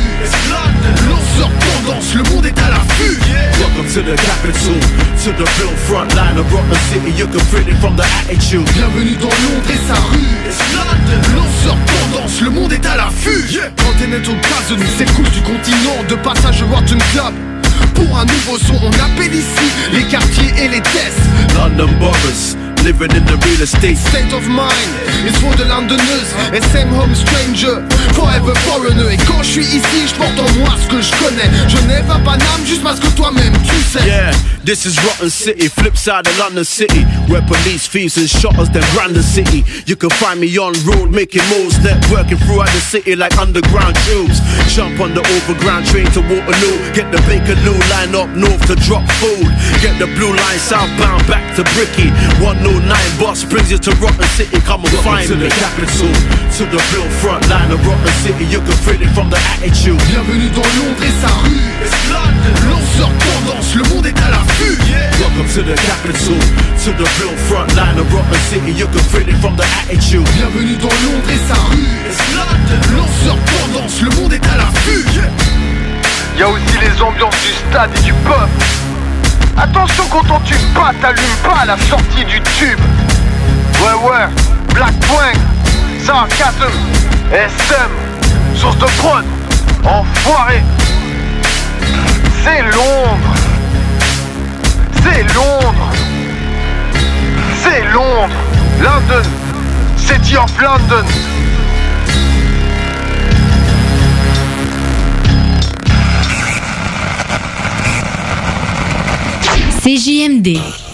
Lanceur tendance, le monde est à l'affût. Welcome to the capital, to the real front line of Rotten City. You can feel it from the attitude. Bienvenue dans Londres et sa rue. Lanceur tendance, le monde est à l'affût. Quand t'es net au cas de nous, c'est couche du continent. De passage au Wharton Club. Pour un nouveau son, on appelle ici les quartiers et les tests. London boroughs, living in the real estate. State of mind, it's for the Londoners. Et same home stranger, forever foreigner. Et quand je suis ici, je porte en moi ce que je connais. Genève à Paname, juste parce que toi-même tu sais. Yeah, this is Rotten City, flip side of London City, where police, thieves, and shotters then ran the city. You can find me on road making moves, networking throughout the city like underground tubes. Jump on the overground train to Waterloo, get the Bakerloo line up north to drop food. Get the blue line southbound back to Bricky. 109 bus brings you to Rotten City, come and find to me. the capital, to the real front line of Rotten City. You can feel it from the attitude. Bienvenue dans Londres et sa rue. Lanceur tendance, le monde est à l'affût. Welcome to the capital, to the real front line of Rotten City. You can feel it from the attitude. Bienvenue dans Londres et sa rue. Lanceur tendance, le monde est à l'affût. Y a aussi les ambiances du stade et du peuple. Attention quand on tue pas, t'allumes pas à la sortie du tube. Ouais ouais, Black Twang, Sarcasm, SM, source de prod, enfoiré. C'est Londres. C'est Londres. C'est Londres. London. City of London. CJMD.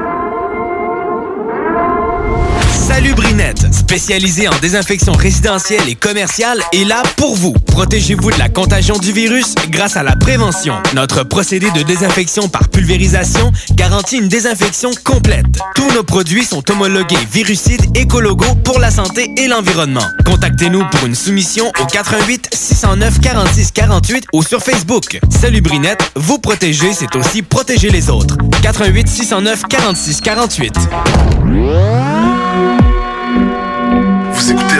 Brinette, spécialisé en désinfection résidentielle et commerciale, est là pour vous. Protégez-vous de la contagion du virus grâce à la prévention. Notre procédé de désinfection par pulvérisation garantit une désinfection complète. Tous nos produits sont homologués virucides écologo pour la santé et l'environnement. Contactez-nous pour une soumission au 88 609 46 48 ou sur Facebook. Salubrinette, vous protéger, c'est aussi protéger les autres. 88 609 46 48.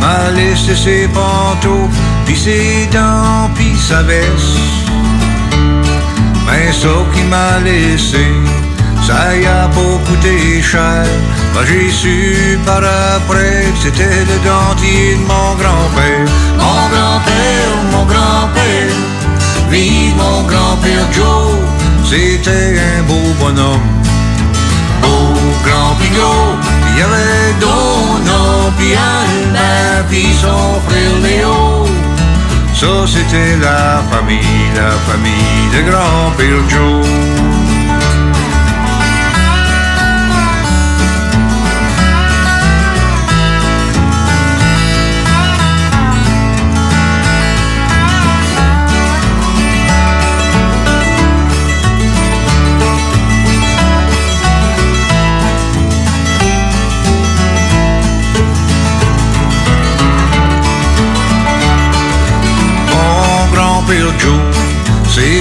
M'a laissé ses pantoufles, puis ses dents, puis sa veste. Mais ça qu'il m'a laissé, ça y a pas coûté cher. Moi j'ai su par après que c'était le dentier de mon grand-père. Mon grand-père, mon grand-père, vive mon grand-père Joe, c'était un beau bonhomme beau grand y avait Donna, puis Albert, puis son frère Léo. Ça, c'était la famille, la famille de grand-père Joe.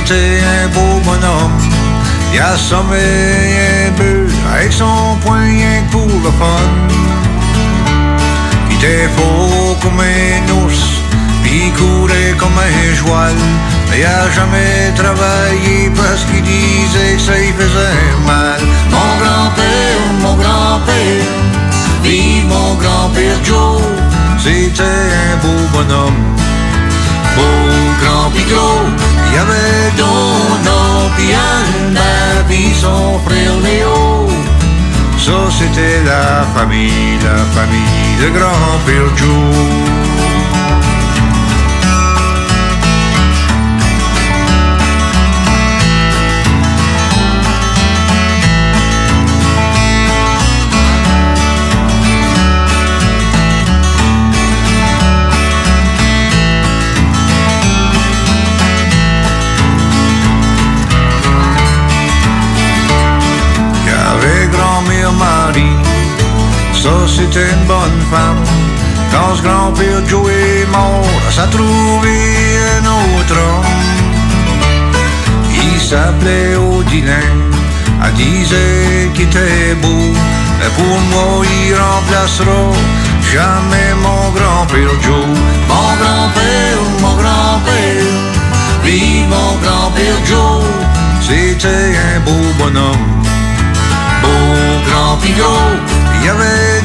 C'était un beau bonhomme. Il a sommé un peu avec son poing pour le fun. Il était faux comme un ours, il courait comme un joual. Il a jamais travaillé parce qu'il disait que ça y faisait mal. Mon grand-père, mon grand-père, vive mon grand-père Joe, c'était un beau bonhomme beau grand Donna pis Albert pis son frère Léo. Ça c'était la famille, la famille de grand-père Joe. Une bonne femme. Quand ce grand-père Joe est mort, ça a trouvé un autre homme. Il s'appelait Odilin, elle disait qu'il était beau. Mais pour moi, il remplacera jamais mon grand-père Joe. Mon grand-père, mon grand-père, vive mon grand-père Joe. C'était un beau bonhomme beau grand pis gros. Il y avait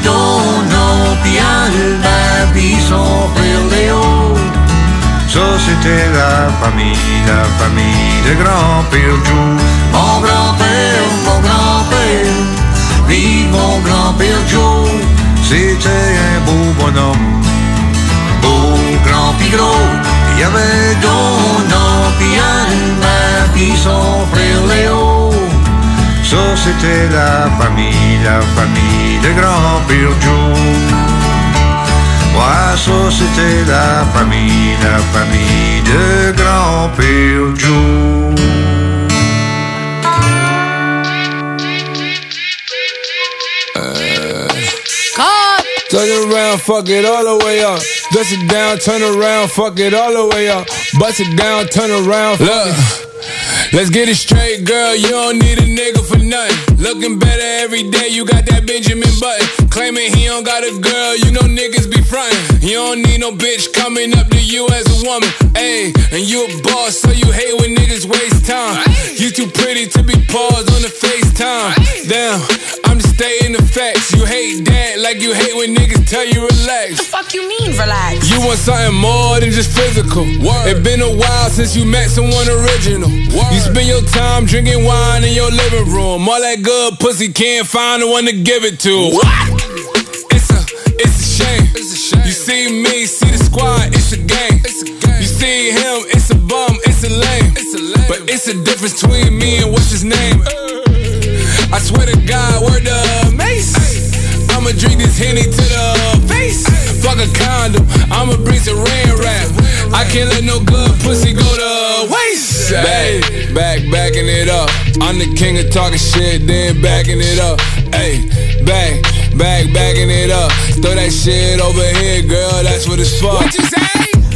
pis Albert pis son frère Léo. Ça c'était la famille, la famille de grand-père Joe. Mon grand-père, mon grand-père, vive mon grand-père. C'était un beau bonhomme, beau grand pis gros. Il y avait Donna pis Albert pis son frère Léo. Ça c'était la famille, la famille de grand-père. Ouais, ça c'était la famille, la famille de grand-père Joe. Uh, turn it around, fuck it all the way up. Dust it down, turn around, fuck it all the way up. Bust it down, turn around, fuck it. Let's get it straight, girl. You don't need a nigga for nothing. Looking better every day. You got that Benjamin Button. Claiming he don't got a girl, you know niggas be frontin'. You don't need no bitch coming up to you as a woman. Ayy, and you a boss, so you hate when niggas waste time. You too pretty to be paused on the FaceTime. Damn, I'm just stating the facts. You hate that like you hate when niggas tell you relax. The fuck you mean, relax? You want something more than just physical. It been a while since you met someone original. You spend your time drinking wine in your living room. All that good pussy can't find the one to give it to. What? See me, see the squad, it's a game. You see him, it's a bum, it's a lame. But it's a difference between me and what's his name. I swear to God, word the mace. I'ma drink this henny to the face. Fuck a condom, I'ma bring some rain rap. I can't let no good pussy go to waste. Back, back, backing it up. I'm the king of talking shit, then backing it up. Hey, back, back, backing it up. Throw that shit over here, girl, that's what it's for. What you say?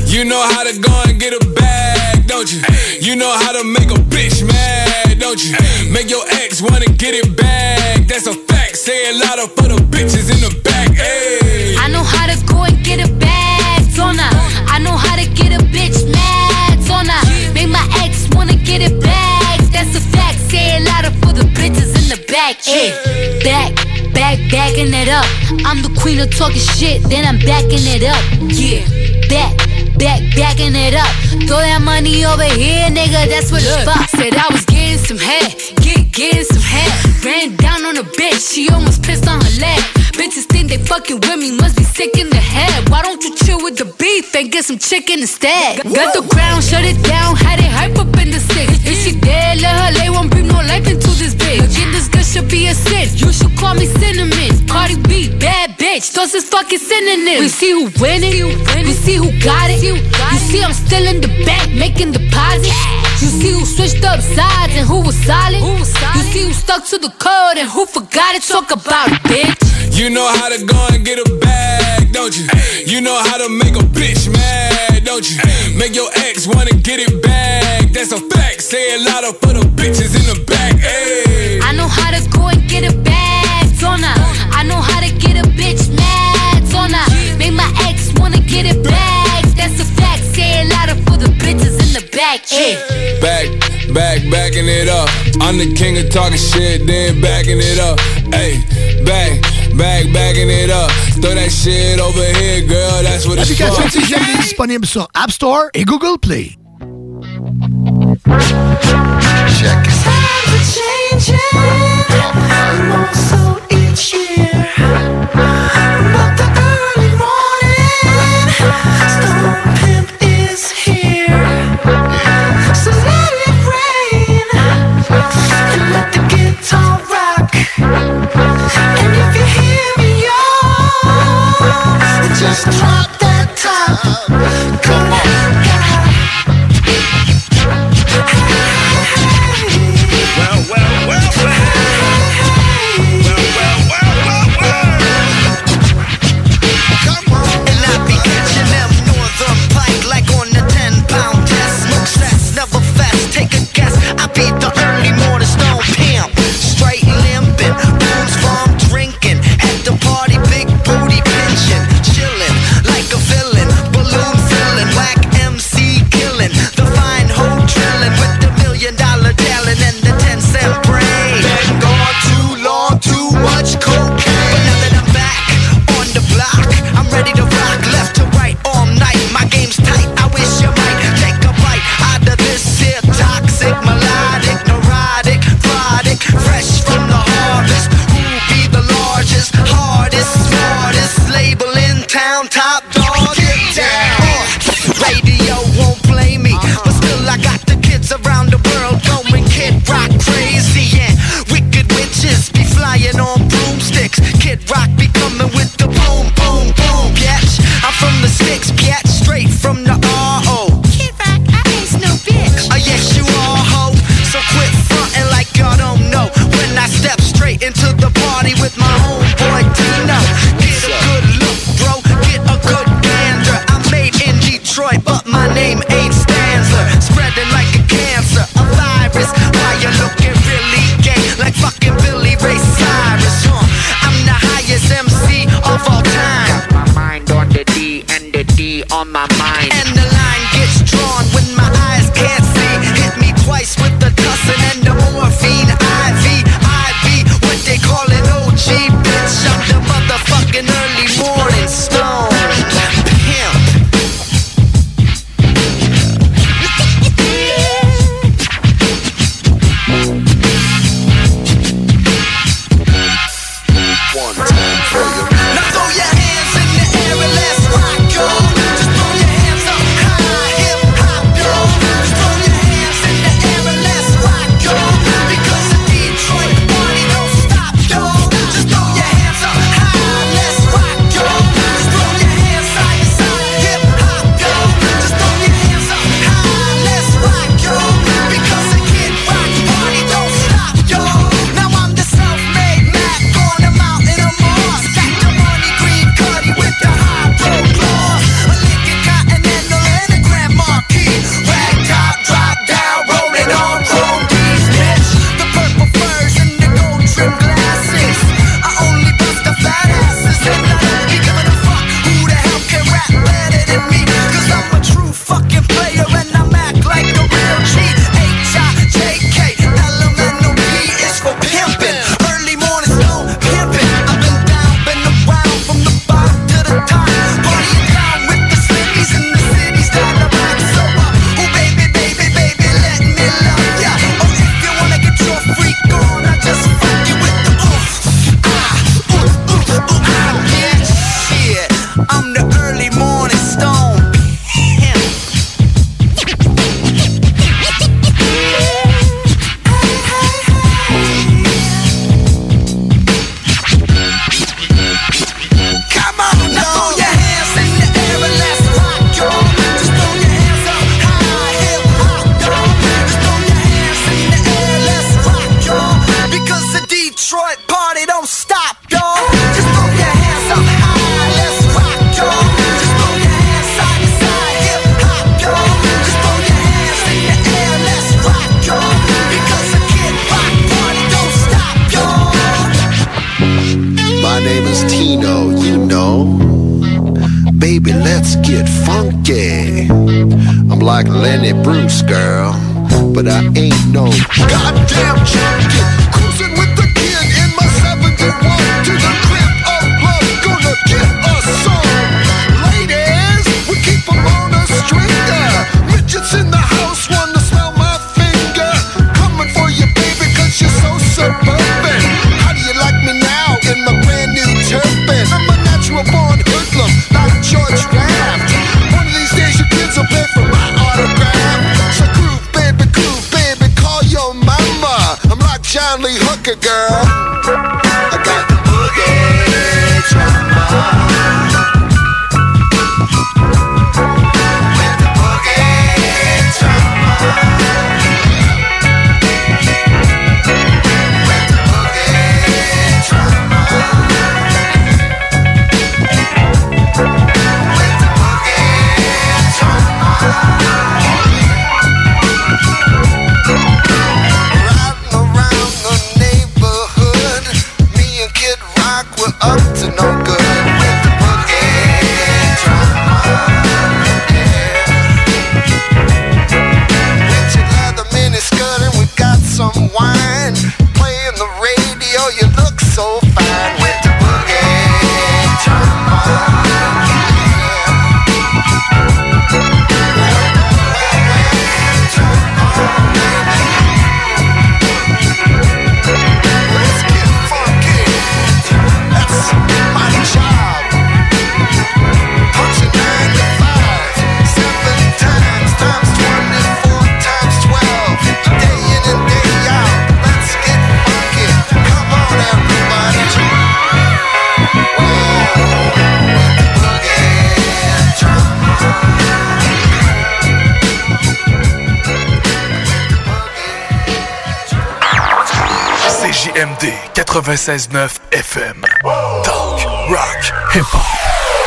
You know how to go and get a bag, don't you? You know how to make a bitch mad, don't you? Make your ex wanna get it back, that's a fact. Say a lot of for the bitches in the back, ayy. I know how to go and get a bag, on her. I I know how to get a bitch mad, on her. Make my ex wanna get it back, that's a fact. Say a lot of for the bitches in the back, ayy. Back, back, backing it up. I'm the queen of talking shit, then I'm backing it up, yeah. Back, back, backing it up. Throw that money over here, nigga, that's what the for. Said I was getting some head, get, getting some head. Ran down on a bitch, she almost pissed on her leg. Bitches think they fucking with me, must be sick in the head. Why don't you chill with the beef and get some chicken instead? Got the ground, shut it down, had it hype up in the stick. If she dead, let her lay, won't breathe no life into this bitch. Again, this girl should be a sin. You should call me cinnamon. Cardi B, bad bitch, those is fucking synonyms. We see who winning, we see who got it. You see I'm still in the bank making deposits. You see who switched up sides and who was solid. You see who stuck to the code and who forgot it. Talk about it, bitch. You know how to go and get a bag, don't you? You know how to make a bitch mad, don't you? Make your ex wanna get it back, that's a fact. Say a lot of for the bitches in the back, ayy. I know how to go and get a bag, on her. I know how to get a bitch mad, on her. Make my ex wanna get it back, that's a fact. Say a lot of for the bitches in the back, ayy. Back, back, backing it up. I'm the king of talking shit, then backing it up. Ayy, back, back, backing it up. Throw that shit over here, girl, that's what it's for. L'application CGMD est disponible sur App Store et Google Play. Check town? Top dog, get down. Radio won't play me, but still I got the kids around the world going kid rock crazy. And wicked witches be flying on broomsticks. Kid rock be coming with the boom, boom, boom, bitch. I'm from the sticks, bitch, straight from the RO. Kid rock, I ain't no bitch. Oh yes, you are, ho. So quit fronting like y'all don't know. When I step straight into the 96.9 FM. Talk, rock, hip-hop.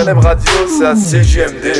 Relève radio, c'est à CGMD.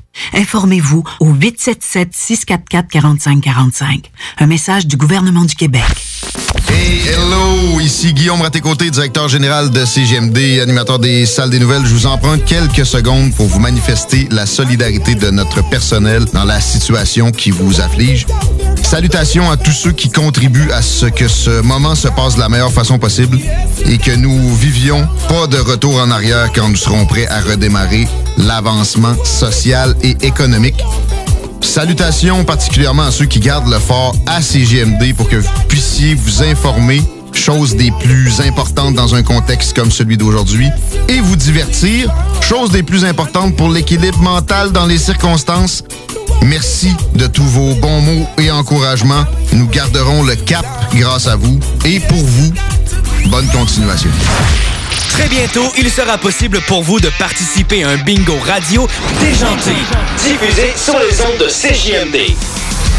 Informez-vous au 877-644-4545. Un message du gouvernement du Québec. Hey, hello! Ici Guillaume Raté-Côté, directeur général de CGMD, animateur des salles des nouvelles. Je vous en prends quelques secondes pour vous manifester la solidarité de notre personnel dans la situation qui vous afflige. Salutations à tous ceux qui contribuent à ce que ce moment se passe de la meilleure façon possible et que nous vivions pas de retour en arrière quand nous serons prêts à redémarrer l'avancement social et économique. Salutations particulièrement à ceux qui gardent le fort à CGMD pour que vous puissiez vous informer, chose des plus importantes dans un contexte comme celui d'aujourd'hui, et vous divertir, chose des plus importantes pour l'équilibre mental dans les circonstances. Merci de tous vos bons mots et encouragements. Nous garderons le cap grâce à vous et pour vous. Bonne continuation. Très bientôt, il sera possible pour vous de participer à un bingo radio déjanté, diffusé sur les ondes de CJMD.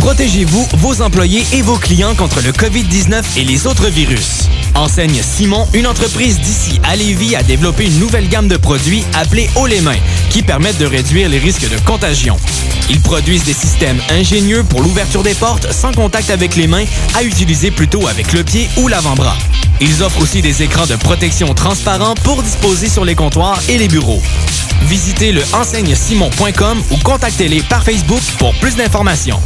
Protégez-vous, vos employés et vos clients contre le COVID-19 et les autres virus. Enseigne Simon, une entreprise d'ici à Lévis, a développé une nouvelle gamme de produits appelés Haut les mains, qui permettent de réduire les risques de contagion. Ils produisent des systèmes ingénieux pour l'ouverture des portes sans contact avec les mains, à utiliser plutôt avec le pied ou l'avant-bras. Ils offrent aussi des écrans de protection transparents pour disposer sur les comptoirs et les bureaux. Visitez le enseignesimon.com ou contactez-les par Facebook pour plus d'informations.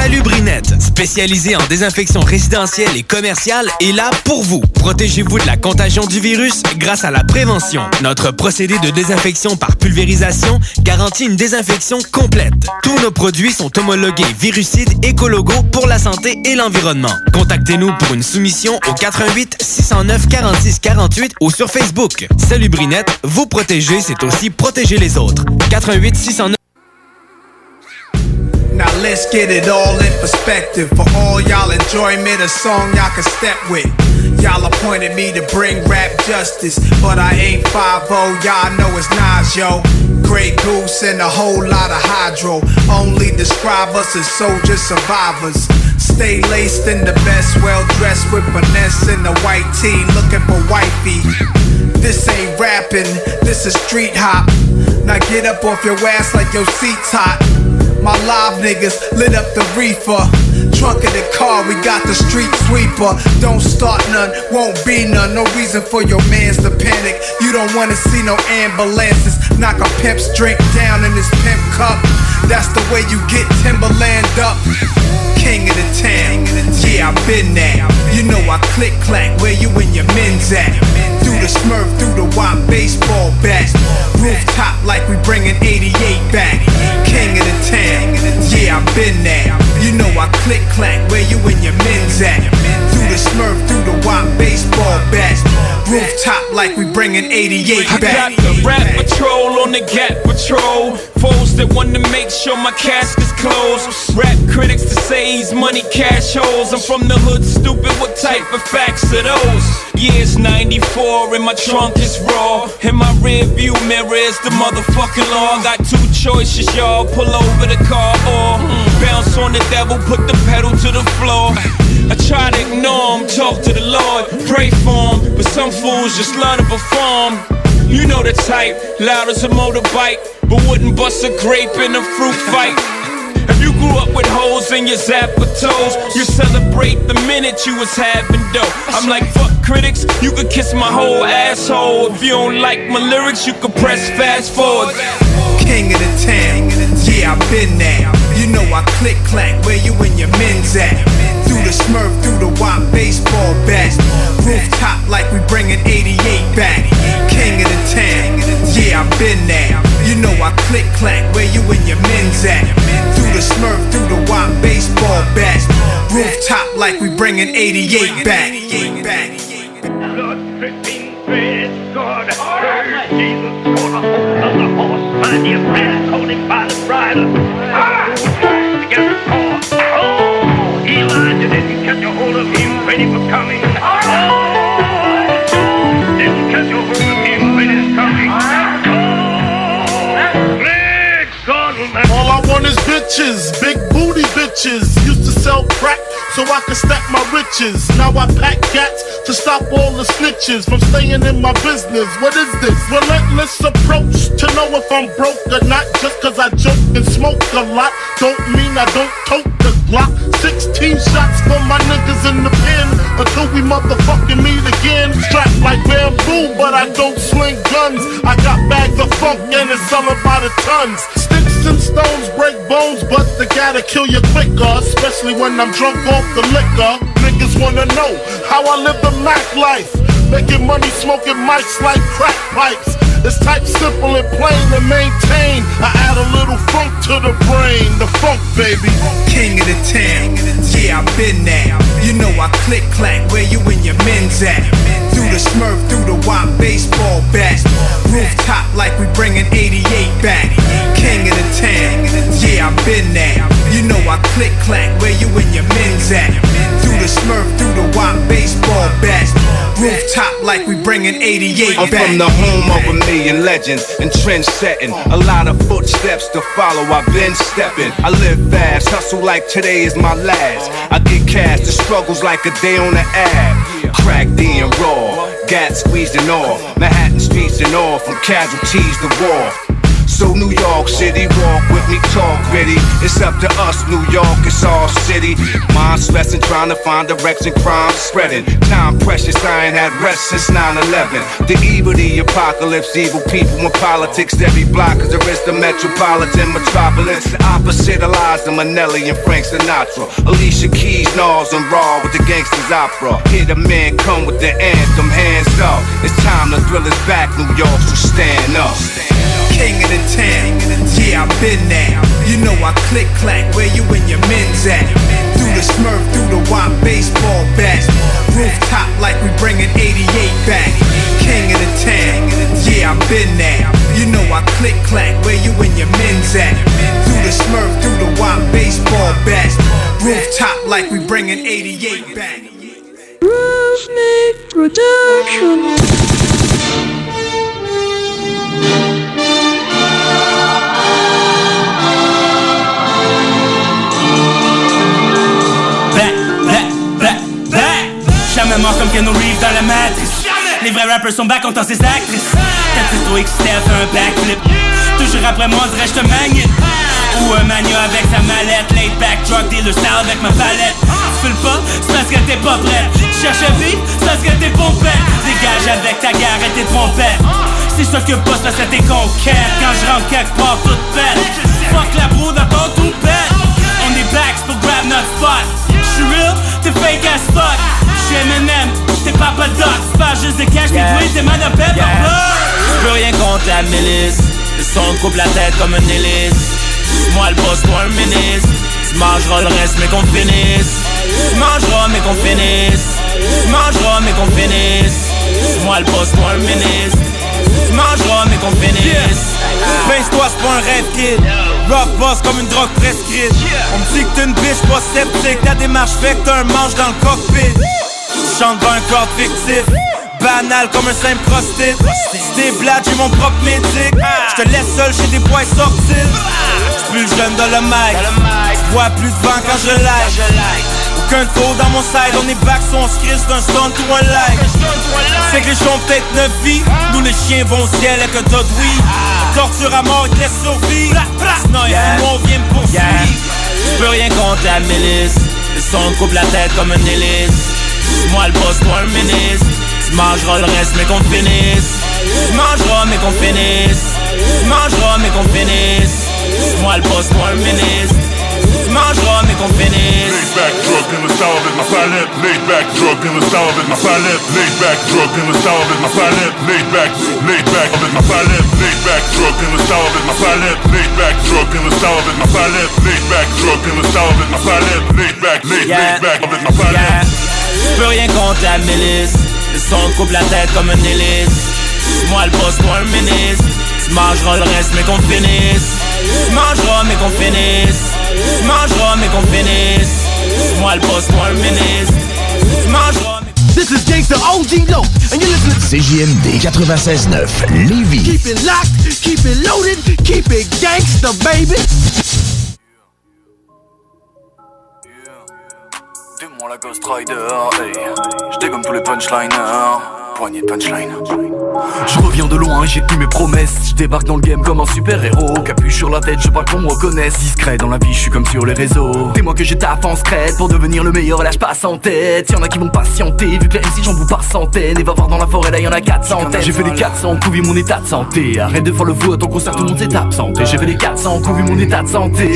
Salut Brinette, spécialisé en désinfection résidentielle et commerciale, est là pour vous. Protégez-vous de la contagion du virus grâce à la prévention. Notre procédé de désinfection par pulvérisation garantit une désinfection complète. Tous nos produits sont homologués virucides écologos pour la santé et l'environnement. Contactez-nous pour une soumission au 88 609 46 48 ou sur Facebook. Salut Brinette, vous protéger, c'est aussi protéger les autres. 88 609 Now let's get it all in perspective. For all y'all enjoyment, a song y'all can step with. Y'all appointed me to bring rap justice, but I ain't 5 y'all know it's Nas, yo. Grey Goose and a whole lot of hydro. Only describe us as soldiers, survivors. Stay laced in the best, well dressed with finesse in the white tee, looking for wifey. This ain't rapping, this is street hop. Now get up off your ass like your seat's hot. My live niggas lit up the reefer. Trunk of the car, we got the street sweeper. Don't start none, won't be none. No reason for your mans to panic. You don't wanna see no ambulances. Knock a pimp's drink down in his pimp cup. That's the way you get Timberland up. King of the town, yeah, I've been there. You know I click clack, where you and your men's at? Through the smurf, through the white baseball bat. Rooftop like we bringing 88 back. King of the town, yeah, I've been there. You know I click clack, where you and your men's at? Through the smurf, through the white baseball bat. Rooftop like we bringing 88 I back. got the rap patrol on the Gap patrol. Foes that want to make sure my casket's closed. Rap critics to say he's money cash holes. I'm from the hood, stupid. What type of facts are those? Yeah, it's 94 and my trunk is raw. And my rear view mirror is the motherfucking law. Got two choices, y'all. Pull over the car or bounce on the devil, put the pedal to the floor. I try to ignore him, talk to the Lord, pray for him. But some fools just love to perform. You know the type, loud as a motorbike, but wouldn't bust a grape in a fruit fight. If you grew up with holes in your zapper toes, you celebrate the minute you was having dough. I'm like, fuck critics, you could kiss my whole asshole. If you don't like my lyrics, you could press fast forward. King of the town, yeah, I've been there. You know I click clack, where you and your men's at? Through the smurf, through the white baseball bat. Rooftop like we bringing 88 back. King of the town, yeah, I've been there. You know I click clack, where you and your men's at? Through the smurf, through the white baseball bat. Rooftop like we bringing 88 back. God, heard Jesus gonna hold on the horse. Find your friend, hold him by the bridle. Bitches, big booty bitches. Used to sell crack so I can stack my riches. Now I pack cats to stop all the snitches from staying in my business. What is this? Relentless approach to know if I'm broke or not. Just cause I joke and smoke a lot, don't mean I don't tote the Glock. 16 shots for my niggas in the pen until we motherfucking meet again. Strapped like bamboo, but I don't swing guns. I got bags of funk and it's selling by the tons. Sticks and stones break bones, but they gotta kill you quicker, especially when I'm drunk off the liquor. Niggas wanna know how I live the Mac life. Making money smoking mics like crack pipes. It's type simple and plain to maintain. I add a little funk to the brain, the funk baby. King of the town, yeah, I've been there. You know I click clack, where you and your men's at? Through the smurf, through the white baseball bat. Rooftop like we bringing 88 back. King of the town, yeah, I've been there. You know I click clack, where you and your men's at? Through the smurf, through the white baseball bat. Rooftop like we bringing 88 I'm back. from the home of a million legends and trend setting. A lot of footsteps to follow, I've been stepping. I live fast, hustle like today is my last. I get cash, the struggles like a day on the ab. Crack D and raw, got squeezed and all. Manhattan streets and all, from casualties to war. So New York City, walk with me, talk gritty. It's up to us, New York, it's all city. Mind stressing, trying to find direction, crime spreading. Time precious, I ain't had rest since 9-11. The evil, the apocalypse, evil people in politics. Every block is there is the metropolitan metropolis. The opposite of Liza Minnelli and Frank Sinatra. Alicia Keys, Nas, and Raw with the gangsters opera. Hear the men come with the anthem, hands up. It's time to thrill is back, New York, so stand up. King of the town, yeah, I've been there. You know I click clack, where you and your men's at? Through the smurf, through the white baseball bat. Rooftop like we bringing 88 back. King of the town, yeah, I've been there. You know I click clack, where you and your men's at? Through the smurf, through the white baseball bat. Rooftop like we bringing 88 back. Rooftop Production. Jamais mort comme Keanu Reeves dans la matrice. Les vrais rappers sont back, on tend ses actrices. C'est trop excité, elle fait un backflip. Toujours après moi, dirais je te. Ou un mania avec sa mallette, laid back, drug dealer style avec ma palette. Tu fais le pas, c'est parce que t'es pas prête. Tu cherches un beat, c'est parce que t'es pompette. Dégage avec ta guerre et tes trompettes. C'est sûr que pas ça, c'est tes conquêtes. Quand je rentre quelque part, toute pète. Fuck la broue dans ton tout pète. On est backs pour grab notre spot. J'suis real, t'es fake as fuck. J'suis M&M, t'es Papa Doc. Pas juste des cash, mais oui, t'es Madame Pepper Je peux rien contre la milice. Le son coupe la tête comme une hélice. Moi le boss, toi le ministre. Tu mangeras le reste, mais qu'on finisse. Tu mangeras, mais qu'on finisse. Tu mangeras, mais qu'on finisse. Moi le boss, toi le ministre. Tu mangeras, mais qu'on finisse. Pince-toi, c'est pas un rêve kid. Rock boss comme une drogue prescrite. On me dit que t'es une bitch pas sceptique. Ta démarche fait que t'as un manche dans le cockpit. Je chante dans un corps fictif. Banal comme un simple prostite C'était blade, j'ai mon propre médic. Je te laisse seul chez des boys sortis. J'suis plus jeune dans le mic. Vois plus de vent quand je like Aucun tour dans mon side On est back sur on se crisse d'un stunt ou un like C'est que les gens peut-être neuf vies Nous les chiens vont au ciel avec un tas de weed Torture à mort, te laissent survivre Sinon Yeah. yeah. on vient me poursuivre Je peux rien contre la milice. Le son coupe la tête comme une hélice. Moi le boss, toi le ministre. Tu mangeras le reste, mais qu'on finisse. Tu mangeras, mais qu'on finisse. Tu mangeras, mais qu'on finisse. Moi le boss, toi le ministre. Tu mangeras, mais qu'on finisse. Laid back drug in the style avec ma palette. Laid back drug in the style avec ma palette. Laid back drug in the style avec ma palette. Laid back, laid back avec ma palette. Laid back drug in the style avec ma palette. Laid back drug in the style avec ma palette. Laid back drug in the style avec ma palette. Laid back, laid, laid back avec ma palette. Je peux rien contre la milice. Le son coupe la tête comme une hélice. Moi le boss, toi le ministre. Tu mangeras le reste, mais qu'on finisse. Tu mangeras, mais qu'on finisse. Tu mangeras, mais qu'on finisse. Moi le boss, toi le ministre. Tu mangeras, mais This is Gangsta OG Low, and you're listening to CJMD 96.9 Lévis. Keep it locked, keep it loaded, keep it gangsta, baby. Dis-moi la Ghost Rider, hey. Je dégomme tous les punchliners. Poignée de punchline. Je reviens de loin, j'ai tenu mes promesses. Je débarque dans le game comme un super héros. Capuche sur la tête, je parle qu'on me reconnaisse. Discret dans la vie, je suis comme sur les réseaux. Dis-moi que j'ai taf en secret pour devenir le meilleur. Et là, je passe en tête. Y'en a qui vont patienter, vu que les MC j'en boue par centaines. Et va voir dans la forêt, là y'en a 400 J'ai fait les 400 coups, vu mon état de santé. Arrête de faire le fou à ton concert, tout le monde s'est absenté. J'ai fait les 400 coups, vu mon état de santé.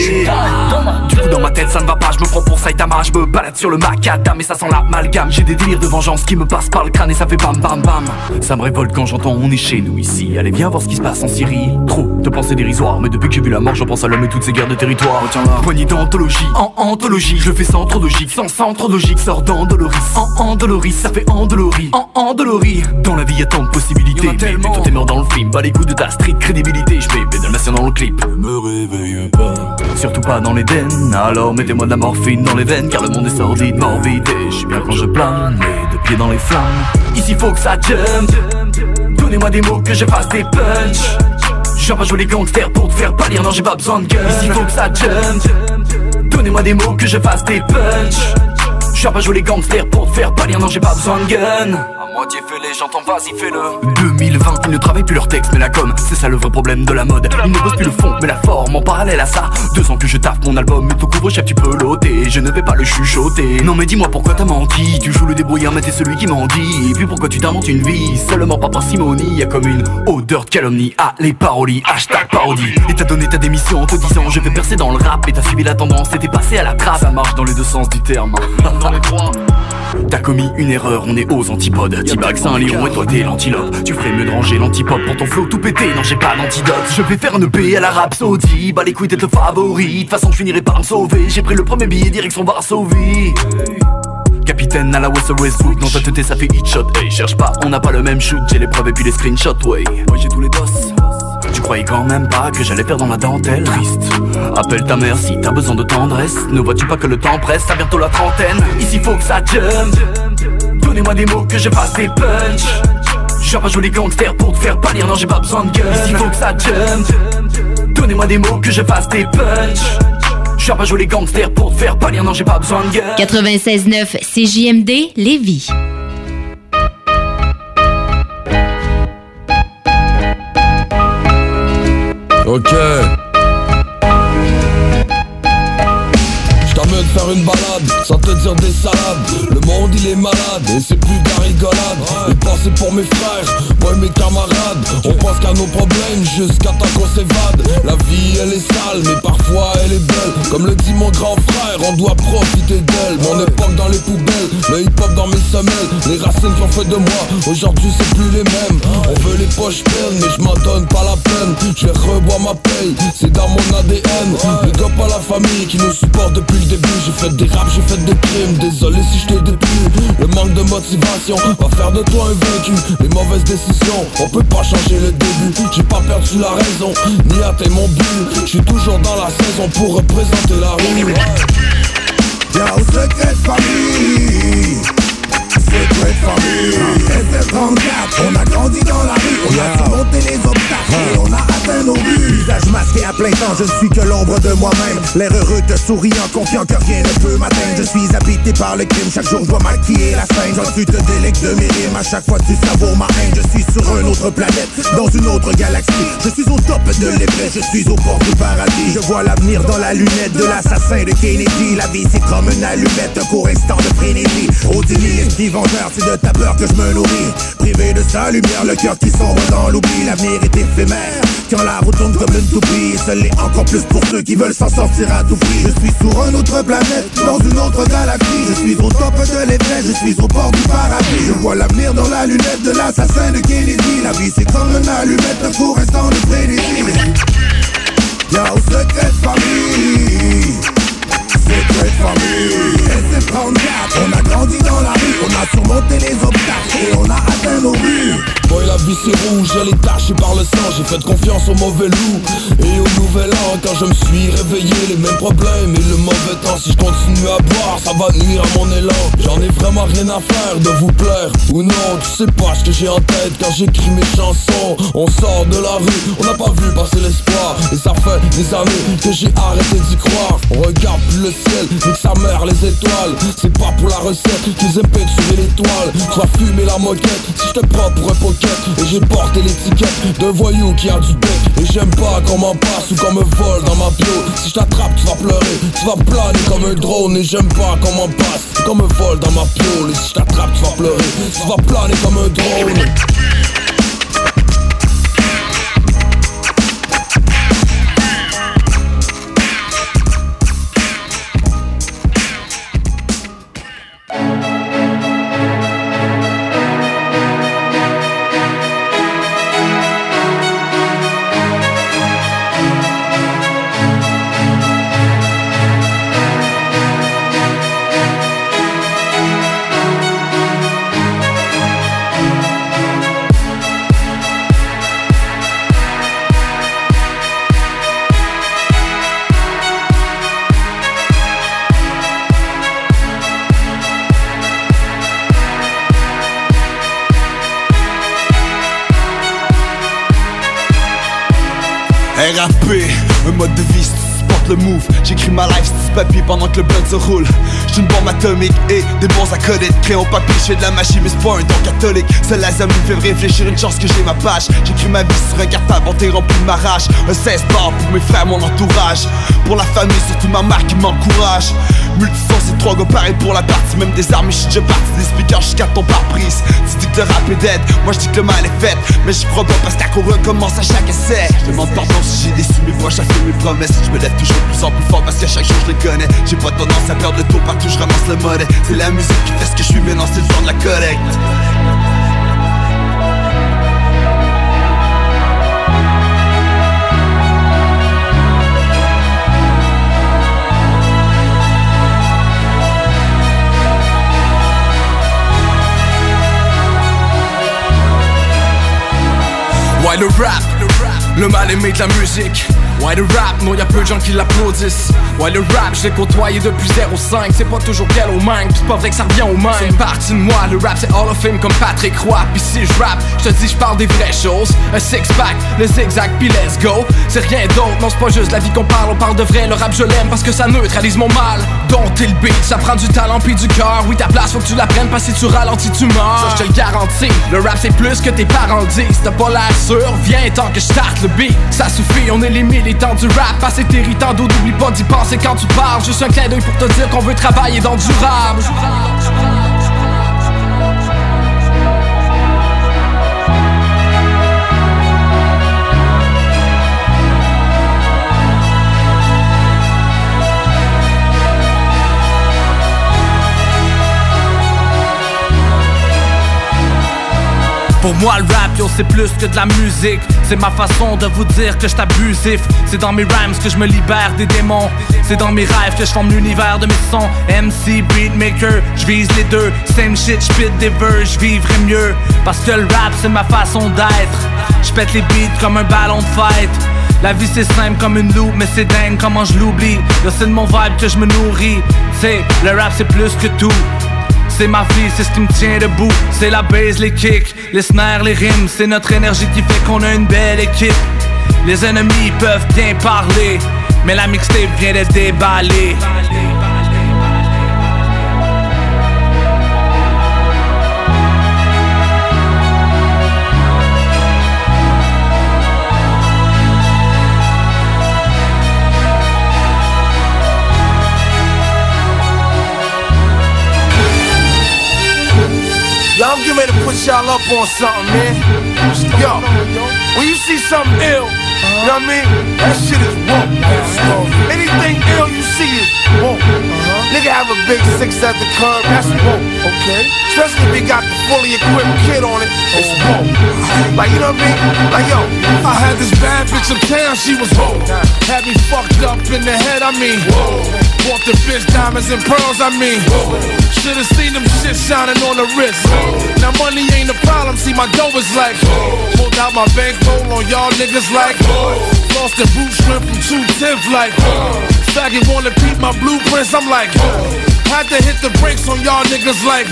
Du coup, dans ma tête, ça ne va pas. Je me prends pour Saitama, je me balade sur le macadam. Et ça sent l'amalgame. J'ai des délires de vengeance qui me passent par le crâne et ça fait bam bam bam. Ça me révolte quand j'entends on est chez nous ici. Allez, viens voir ce qui se passe en Syrie. Trop de pensées dérisoires, mais depuis que j'ai vu la mort, j'en pense à l'homme et toutes ces guerres de territoire. Retiens la poignée d'anthologie, en anthologie. Je le fais sans trop de gigs, sans centre logique. Sort d'Andoloris, en Andoloris, ça fait Andolorie, en Andolorie. Dans la vie, y a tant de possibilités. Mais toi, t'es mort dans le film, bas les coups de ta street crédibilité. Je fais Dalmatien dans le clip. Ne me réveille pas. Surtout pas dans l'Éden. Alors mettez-moi de la morphine dans les veines, car le monde est sordide, morbide. Et je suis bien quand je plane, les deux pieds dans les flammes. Ici, faut que ça jump. Donnez-moi des mots que je fasse des punch. Je viens pas jouer les gangsters pour te faire pâlir, non j'ai pas besoin de gun Ici faut que ça jump Donnez-moi des mots que je fasse des punch Je viens pas jouer les gangsters pour te faire pâlir, non j'ai pas besoin de gun Moitié fêlé, j'entends vas-y fais-le. 2020, ils ne travaillent plus leur texte mais la com C'est ça le vrai problème de la mode. Ils ne bossent plus le fond mais la forme en parallèle à ça. Deux ans que je taffe mon album mais ton couvre-chef tu peux l'ôter. Je ne vais pas le chuchoter. Non mais dis-moi pourquoi t'as menti. Tu joues le débrouillard mais t'es celui qui m'en dit Et puis pourquoi tu t'inventes une vie? Seulement pas parcimonie Y'a comme une odeur de calomnie. Ah les parolies, hashtag parodie. Et t'as donné ta démission en te disant je vais percer dans le rap. Et t'as suivi la tendance et t'es passé à la trace Ça marche dans les deux sens du terme. Dans les trois T'as commis une erreur, on est aux antipodes T-Bag, c'est un lion et toi t'es l'antilope. Tu ferais mieux de ranger l'antipop pour ton flow tout pété. Non j'ai pas d'antidote. Je vais faire une paix à la Rhapsody. Bah les couilles t'es le favori De toute façon je finirai par me sauver. J'ai pris le premier billet direction Varsovie. Capitaine à la West Westwood Dans ta tête ça fait hit shot. Hey cherche pas, on n'a pas le même shoot. J'ai les preuves et puis les screenshots Ouais, moi j'ai tous les boss tu croyais quand même pas que j'allais faire dans la dentelle. Triste. Appelle ta mère si t'as besoin de tendresse. Ne vois-tu pas que le temps presse? T'as bientôt la trentaine. Ici faut que ça jump Donnez-moi des mots que je fasse des punch Je pas jouer les gangsters pour te faire pâlir. Non j'ai pas besoin de gueule Ici faut que ça jump. Donnez-moi des mots que je fasse des punch Je pas jouer les gangsters pour te faire pâlir. Non j'ai pas besoin de gueule. 96.9 CJMD Lévis. Ok. Faire une balade, sans te dire des salades. Le monde il est malade, et c'est plus de la rigolade. Et penser pour mes frères, moi et mes camarades. On pense qu'à nos problèmes, jusqu'à temps qu'on s'évade. La vie elle est sale, mais parfois elle est belle. Comme le dit mon grand frère, on doit profiter d'elle. Mon époque dans les poubelles, le hip-hop dans mes semelles. Les racines qui ont fait de moi, aujourd'hui c'est plus les mêmes. On veut les poches pleines, mais je m'en donne pas la peine. Je reboire ma paye, c'est dans mon ADN Big up à la famille qui nous supporte depuis le début J'ai fait des raps, j'ai fait des crimes, désolé si je te déplu Le manque de motivation va faire de toi un vaincu. Les mauvaises décisions, on peut pas changer le début. J'ai pas perdu la raison, ni atteint mon but. Je suis toujours dans la saison pour représenter la rue. Famille Secret famille SF34 On a grandi dans la rue On a surmonté les obstacles Et on a atteint nos buts. Visage masqué à plein temps Je ne suis que l'ombre de moi-même. L'air heureux te souriant Confiant que rien ne peut m'atteindre. Je suis habité par le crime Chaque jour je dois maquiller la scène. Quand tu te délectes de mes rimes À chaque fois tu savoures ma haine Je suis sur une autre planète Dans une autre galaxie. Je suis au top de l'Everest Je suis au bord du paradis. Je vois l'avenir dans la lunette De l'assassin de Kennedy. La vie c'est comme une allumette Un court instant de frénésie. Au délit C'est de ta peur que je me nourris. Privé de sa lumière Le cœur qui sombre dans l'oubli. L'avenir est éphémère. Quand la route tourne comme une toupie Seul est encore plus pour ceux qui veulent s'en sortir à tout prix. Je suis sur une autre planète Dans une autre galaxie. Je suis au top de l'Everest Je suis au bord du paradis. Je vois l'avenir dans la lunette De l'assassin de Kennedy. La vie c'est comme une allumette Un court instant de frénésie. Yo, secret famille? Secret famille. SF34 On a grandi dans la rue On a surmonté les obstacles Et on a atteint nos buts. Boy la vie c'est rouge, elle est tachée par le sang. J'ai fait confiance au mauvais loup Et au nouvel an. Quand je me suis réveillé Les mêmes problèmes et le mauvais temps. Si je continue à boire ça va nuire à mon élan. J'en ai vraiment rien à faire de vous plaire Ou non, tu sais pas ce que j'ai en tête Quand j'écris mes chansons. On sort de la rue, on n'a pas vu passer l'espoir. Et ça fait des années que j'ai arrêté d'y croire. Regarde plus le ciel, mais que sa mère les étoiles. C'est pas pour la recette qu'ils aiment peinturer l'étoile Soit fumer la moquette, si je te un pocket Et j'ai porté l'étiquette d'un voyou qui a du bec. Et j'aime pas qu'on m'en passe ou qu'on me vole dans ma bio. Si je t'attrape tu vas pleurer, tu vas planer comme un drone Et j'aime pas qu'on m'en passe, qu'on me vole dans ma piole Et si je t'attrape tu vas pleurer, tu vas planer comme un drone RAP, un mode de vie le move. J'écris ma life sur papier pendant que le blood se roule. J'suis une bombe atomique et des bons acolytes Crayon papier, j'fais de la magie mais c'est pas un don catholique. Seul la me fait réfléchir une chance que j'ai ma page. J'écris ma vie sur un cartable, t'est rempli de ma rage Un 16 bars pour mes frères, mon entourage. Pour la famille, surtout ma marque qui m'encourage Multison, c'est trois gars pareil pour la partie. Même des armes, déjà parti. Des speakers jusqu'à ton pare-brise. Tu dis que le rap est dead, moi j'dis que le mal est fait. Mais j'y crois pas parce qu'on recommence à chaque essai. Je demande pardon si j'ai déçu mes voix, j'ai fait mes promesses. Je me lève toujours plus en plus fort parce qu'à chaque jour je les connais. J'ai pas tendance à perdre le tour partout, je ramasse le monnaie. C'est la musique qui fait ce que je suis, mais non c'est le genre de la collecte Ouais le rap, le mal aimé de la musique Ouais le rap, non y'a peu de gens qui l'applaudissent. Ouais le rap, je l'ai côtoyé depuis 05 C'est pas toujours quel au même, c'est pas vrai que ça revient au même C'est partie de moi, le rap c'est Hall of Fame comme Patrick Roy. Pis si je rap, je te dis je parle des vraies choses. Un six pack, le zigzag pis let's go. C'est rien d'autre, non c'est pas juste la vie qu'on parle On parle de vrai, le rap je l'aime parce que ça neutralise mon mal. Dompter le beat, ça prend du talent puis du cœur. Oui ta place faut que tu la prennes parce si tu ralentis tu meurs. Ça je te le garantis, le rap c'est plus que tes parents disent T'as pas l'air sûr, viens tant que je starte le beat. Ça suffit, on est les militants du rap Assez irritant d'eau, n'oublie pas d'y penser quand tu parles Juste un clin d'œil pour te dire qu'on veut travailler dans du rap Pour moi le rap yo c'est plus que de la musique. C'est ma façon de vous dire que je abusif C'est dans mes rhymes que je me libère des démons. C'est dans mes rêves que je forme l'univers de mes sons. MC, beatmaker, je vise les deux. Same shit, je des vœux, je vivrai mieux. Parce que le rap c'est ma façon d'être. Je pète les beats comme un ballon de fight la vie c'est simple comme une loupe, mais c'est dingue comment je l'oublie. c'est de mon vibe que je me nourris. C'est le rap c'est plus que tout. C'est ma vie, c'est ce qui me tient debout. C'est la base, les kicks, les snares, les rimes. C'est notre énergie qui fait qu'on a une belle équipe. Les ennemis peuvent bien parler, mais la mixtape vient d'être déballée. Put y'all up on something, man. Yo, when you see something ill, you know what I mean? That shit is woke. Anything ill you see is woke. Nigga have a big six at the curb, that's woke, okay? Especially if he got the fully equipped kid on it, it's woke. Like, you know what I mean? Like, yo, I had this bad bitch uptown, she was woke. Had me fucked up in the head, I mean, whoa. Bought the bitch diamonds and pearls, I mean. Should've seen them shit shining on the wrist. Now money ain't a problem, see my dough is like, pulled out my bankroll on y'all niggas like, lost the boot shrimp from 210 like, faggot wanna peep my blueprints, I'm like, had to hit the brakes on y'all niggas like,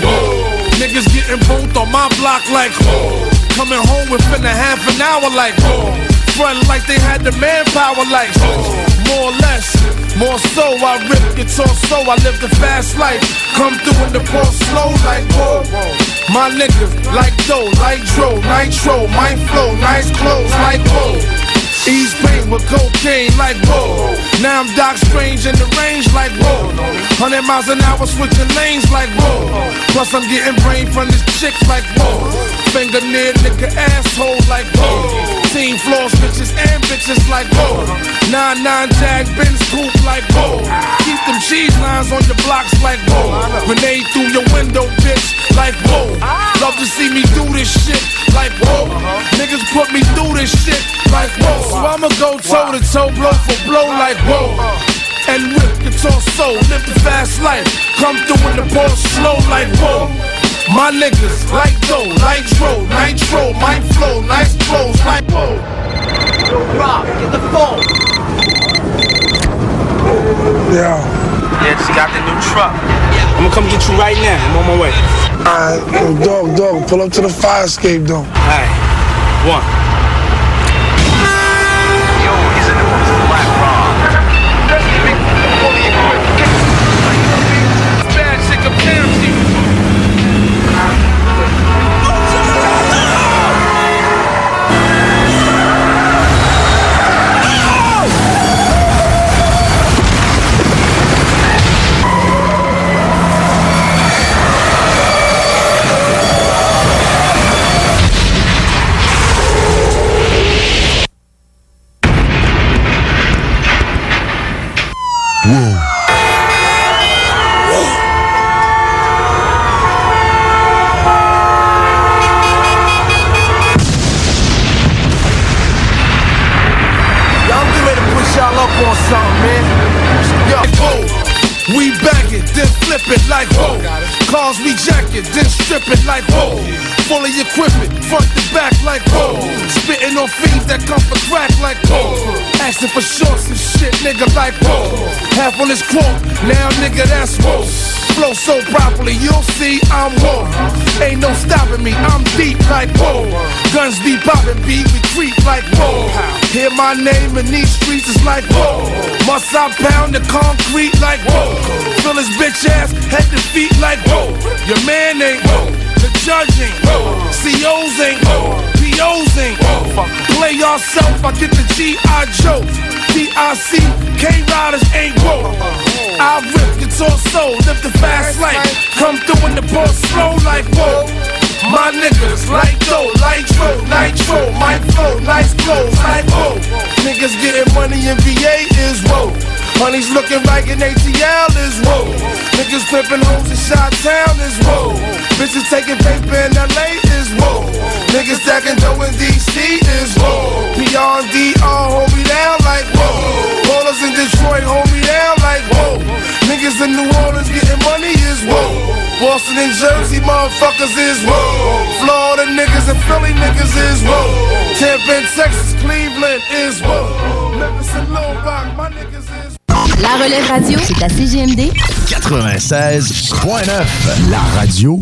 niggas getting both on my block like, coming home within a half an hour like, front like they had the manpower like, more or less. More so, I rip guitar so I live the fast life. Come through in the ball slow like whoa. My niggas like dough, like dro, nitro, my flow, nice clothes like whoa. Ease pain with cocaine like whoa. Now I'm Doc Strange in the range like whoa. 100 miles an hour switching lanes like whoa. Plus I'm getting brain from this chick like whoa. Finger near nigga asshole like whoa. Team floors bitches and bitches like whoa. 9-9 Jag Benz coupe like whoa. Keep them cheese lines on your blocks like whoa. Grenade through your window bitch like whoa. Love to see me do this shit like whoa. Niggas put me through this shit like whoa. So I'ma go toe to toe, blow for blow like whoa. And rip guitar soul, live the fast life. Come through in the ball slow like whoa. My niggas like dough, nitro, nitro, my flow, nice clothes like whoa. Yo, Rob, get the phone. Yeah. Yeah, just got the new truck. I'm gonna come get you right now. I'm on my way. Alright, dog, dog, pull up to the fire escape though. Alright, one. This quote, now nigga that's whoa. Flow so properly, you'll see I'm whoa. Ain't no stopping me, I'm deep like whoa. Guns be popping, beat we creep like whoa. Hear my name in these streets is like whoa. Must I pound the concrete like whoa? Fill his bitch ass head to feet like whoa. Your man ain't whoa. The judge ain't whoa. COs ain't whoa. POs ain't whoa. Play yourself, I get the G.I. Joe. DIC, K-Riders ain't whoa. I rip guitar soul, live the fast life. Come through in the ball slow like whoa. My niggas like dough, nitro, nitro, my flow, nice clothes, like whoa. Niggas getting money in VA is whoa. Money's looking like an ATL is whoa. Niggas flipping homes in Shot Town is whoa. Bitches taking paper in LA is whoa. Niggas stacking dough in DC is whoa. And DR hold me down like whoa. Ballers in Detroit hold me down like whoa. Niggas in New Orleans getting money is whoa. Boston and Jersey motherfuckers is whoa. Florida niggas and Philly niggas is whoa. Tampa and Texas, Cleveland is whoa. Memphis and Rock, my niggas is La relève radio, c'est à CGMD 96.9, la radio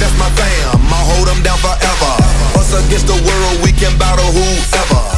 That's my fam, I'll hold them down forever. Us against the world, we can battle whoever.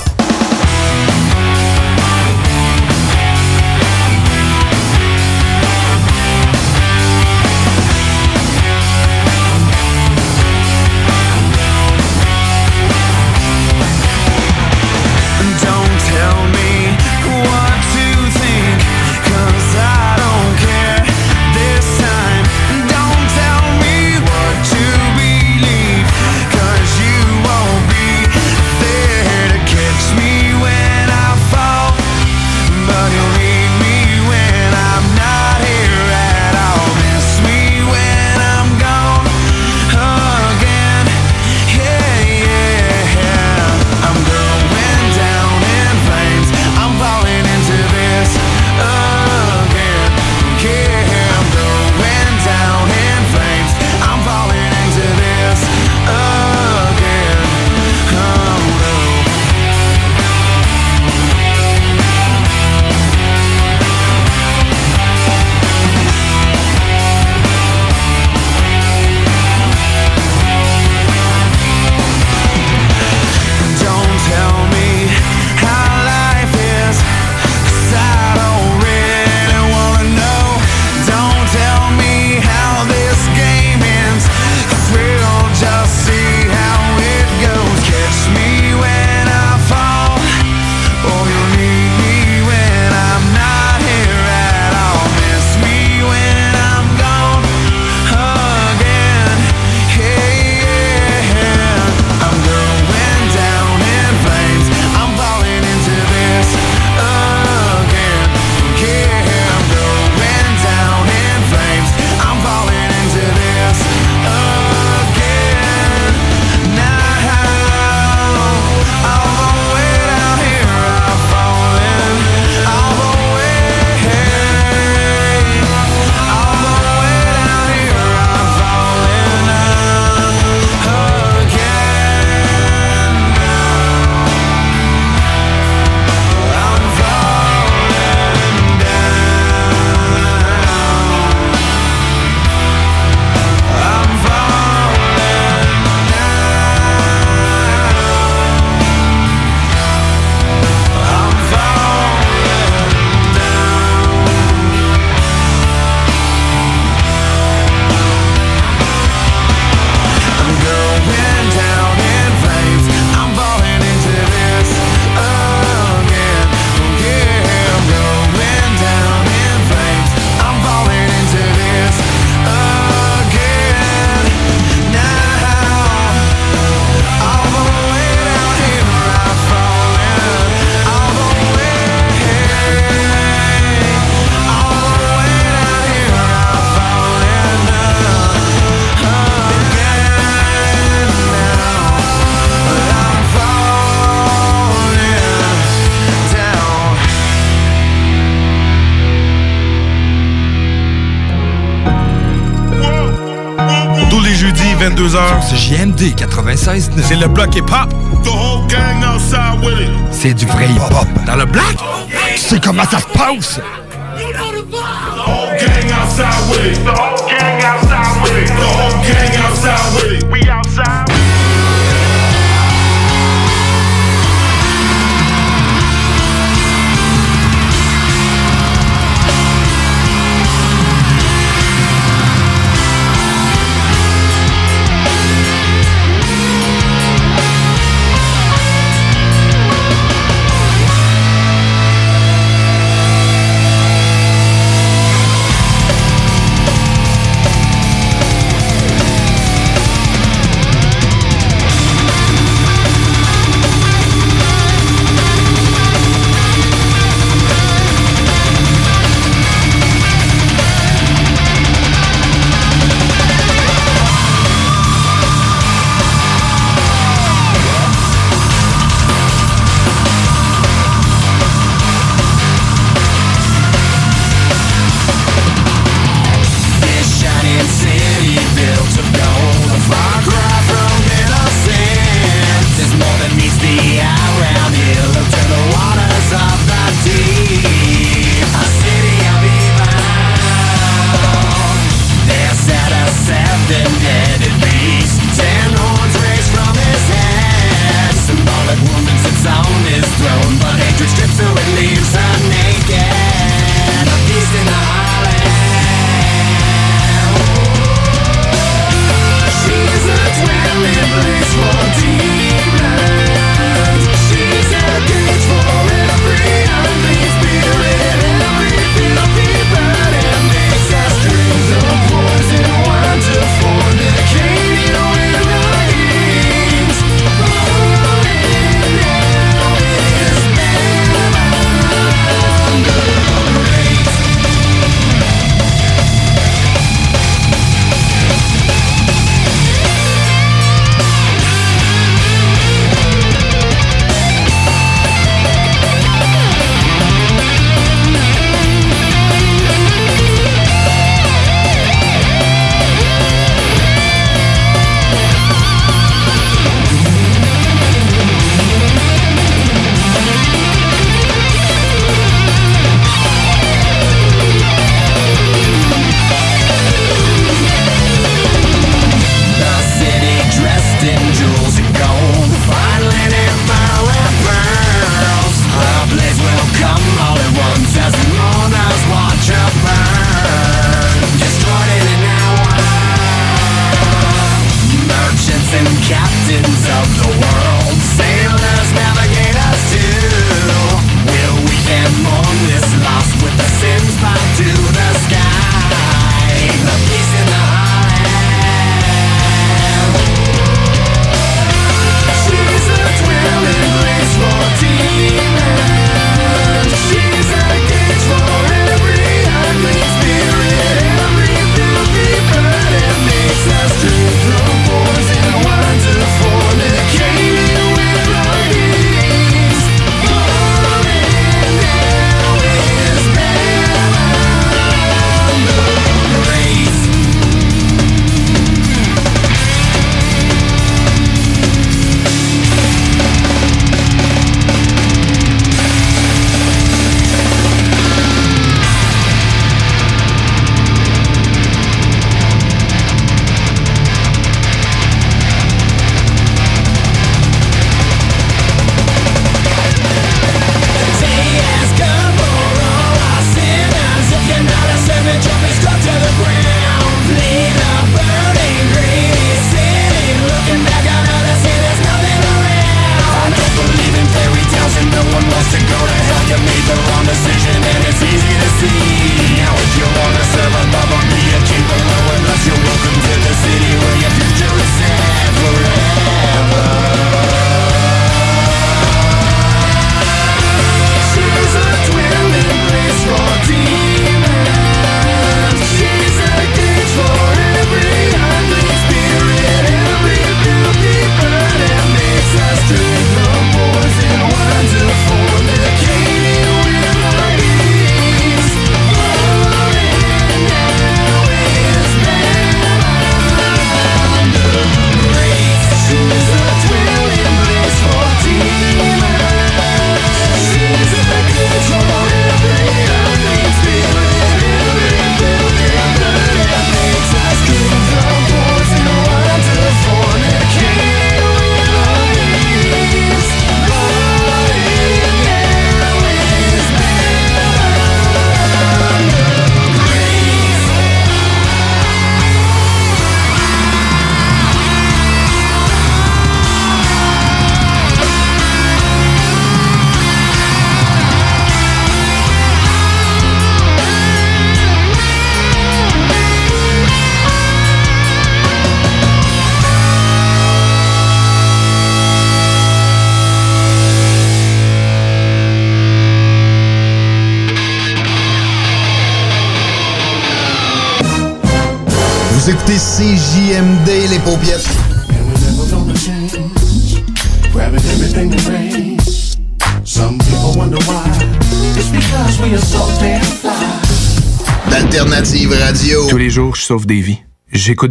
22h. C'est JMD 96. C'est le bloc hip-hop. The whole gang outside with it. C'est du vrai hip-hop. Dans le black, tu sais comment ça se passe? The whole gang outside with it. The whole gang outside with it. The whole gang outside with it. We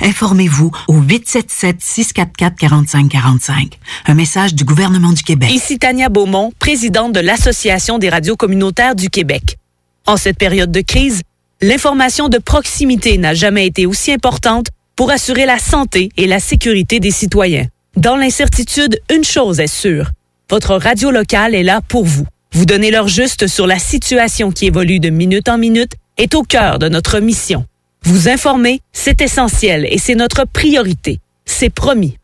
Informez-vous au 877-644-4545. Un message du gouvernement du Québec. Ici Tania Beaumont, présidente de l'Association des radios communautaires du Québec. En cette période de crise, l'information de proximité n'a jamais été aussi importante pour assurer la santé et la sécurité des citoyens. Dans l'incertitude, une chose est sûre. Votre radio locale est là pour vous. Vous donner l'heure juste sur la situation qui évolue de minute en minute est au cœur de notre mission. Vous informer, c'est essentiel et c'est notre priorité. C'est promis.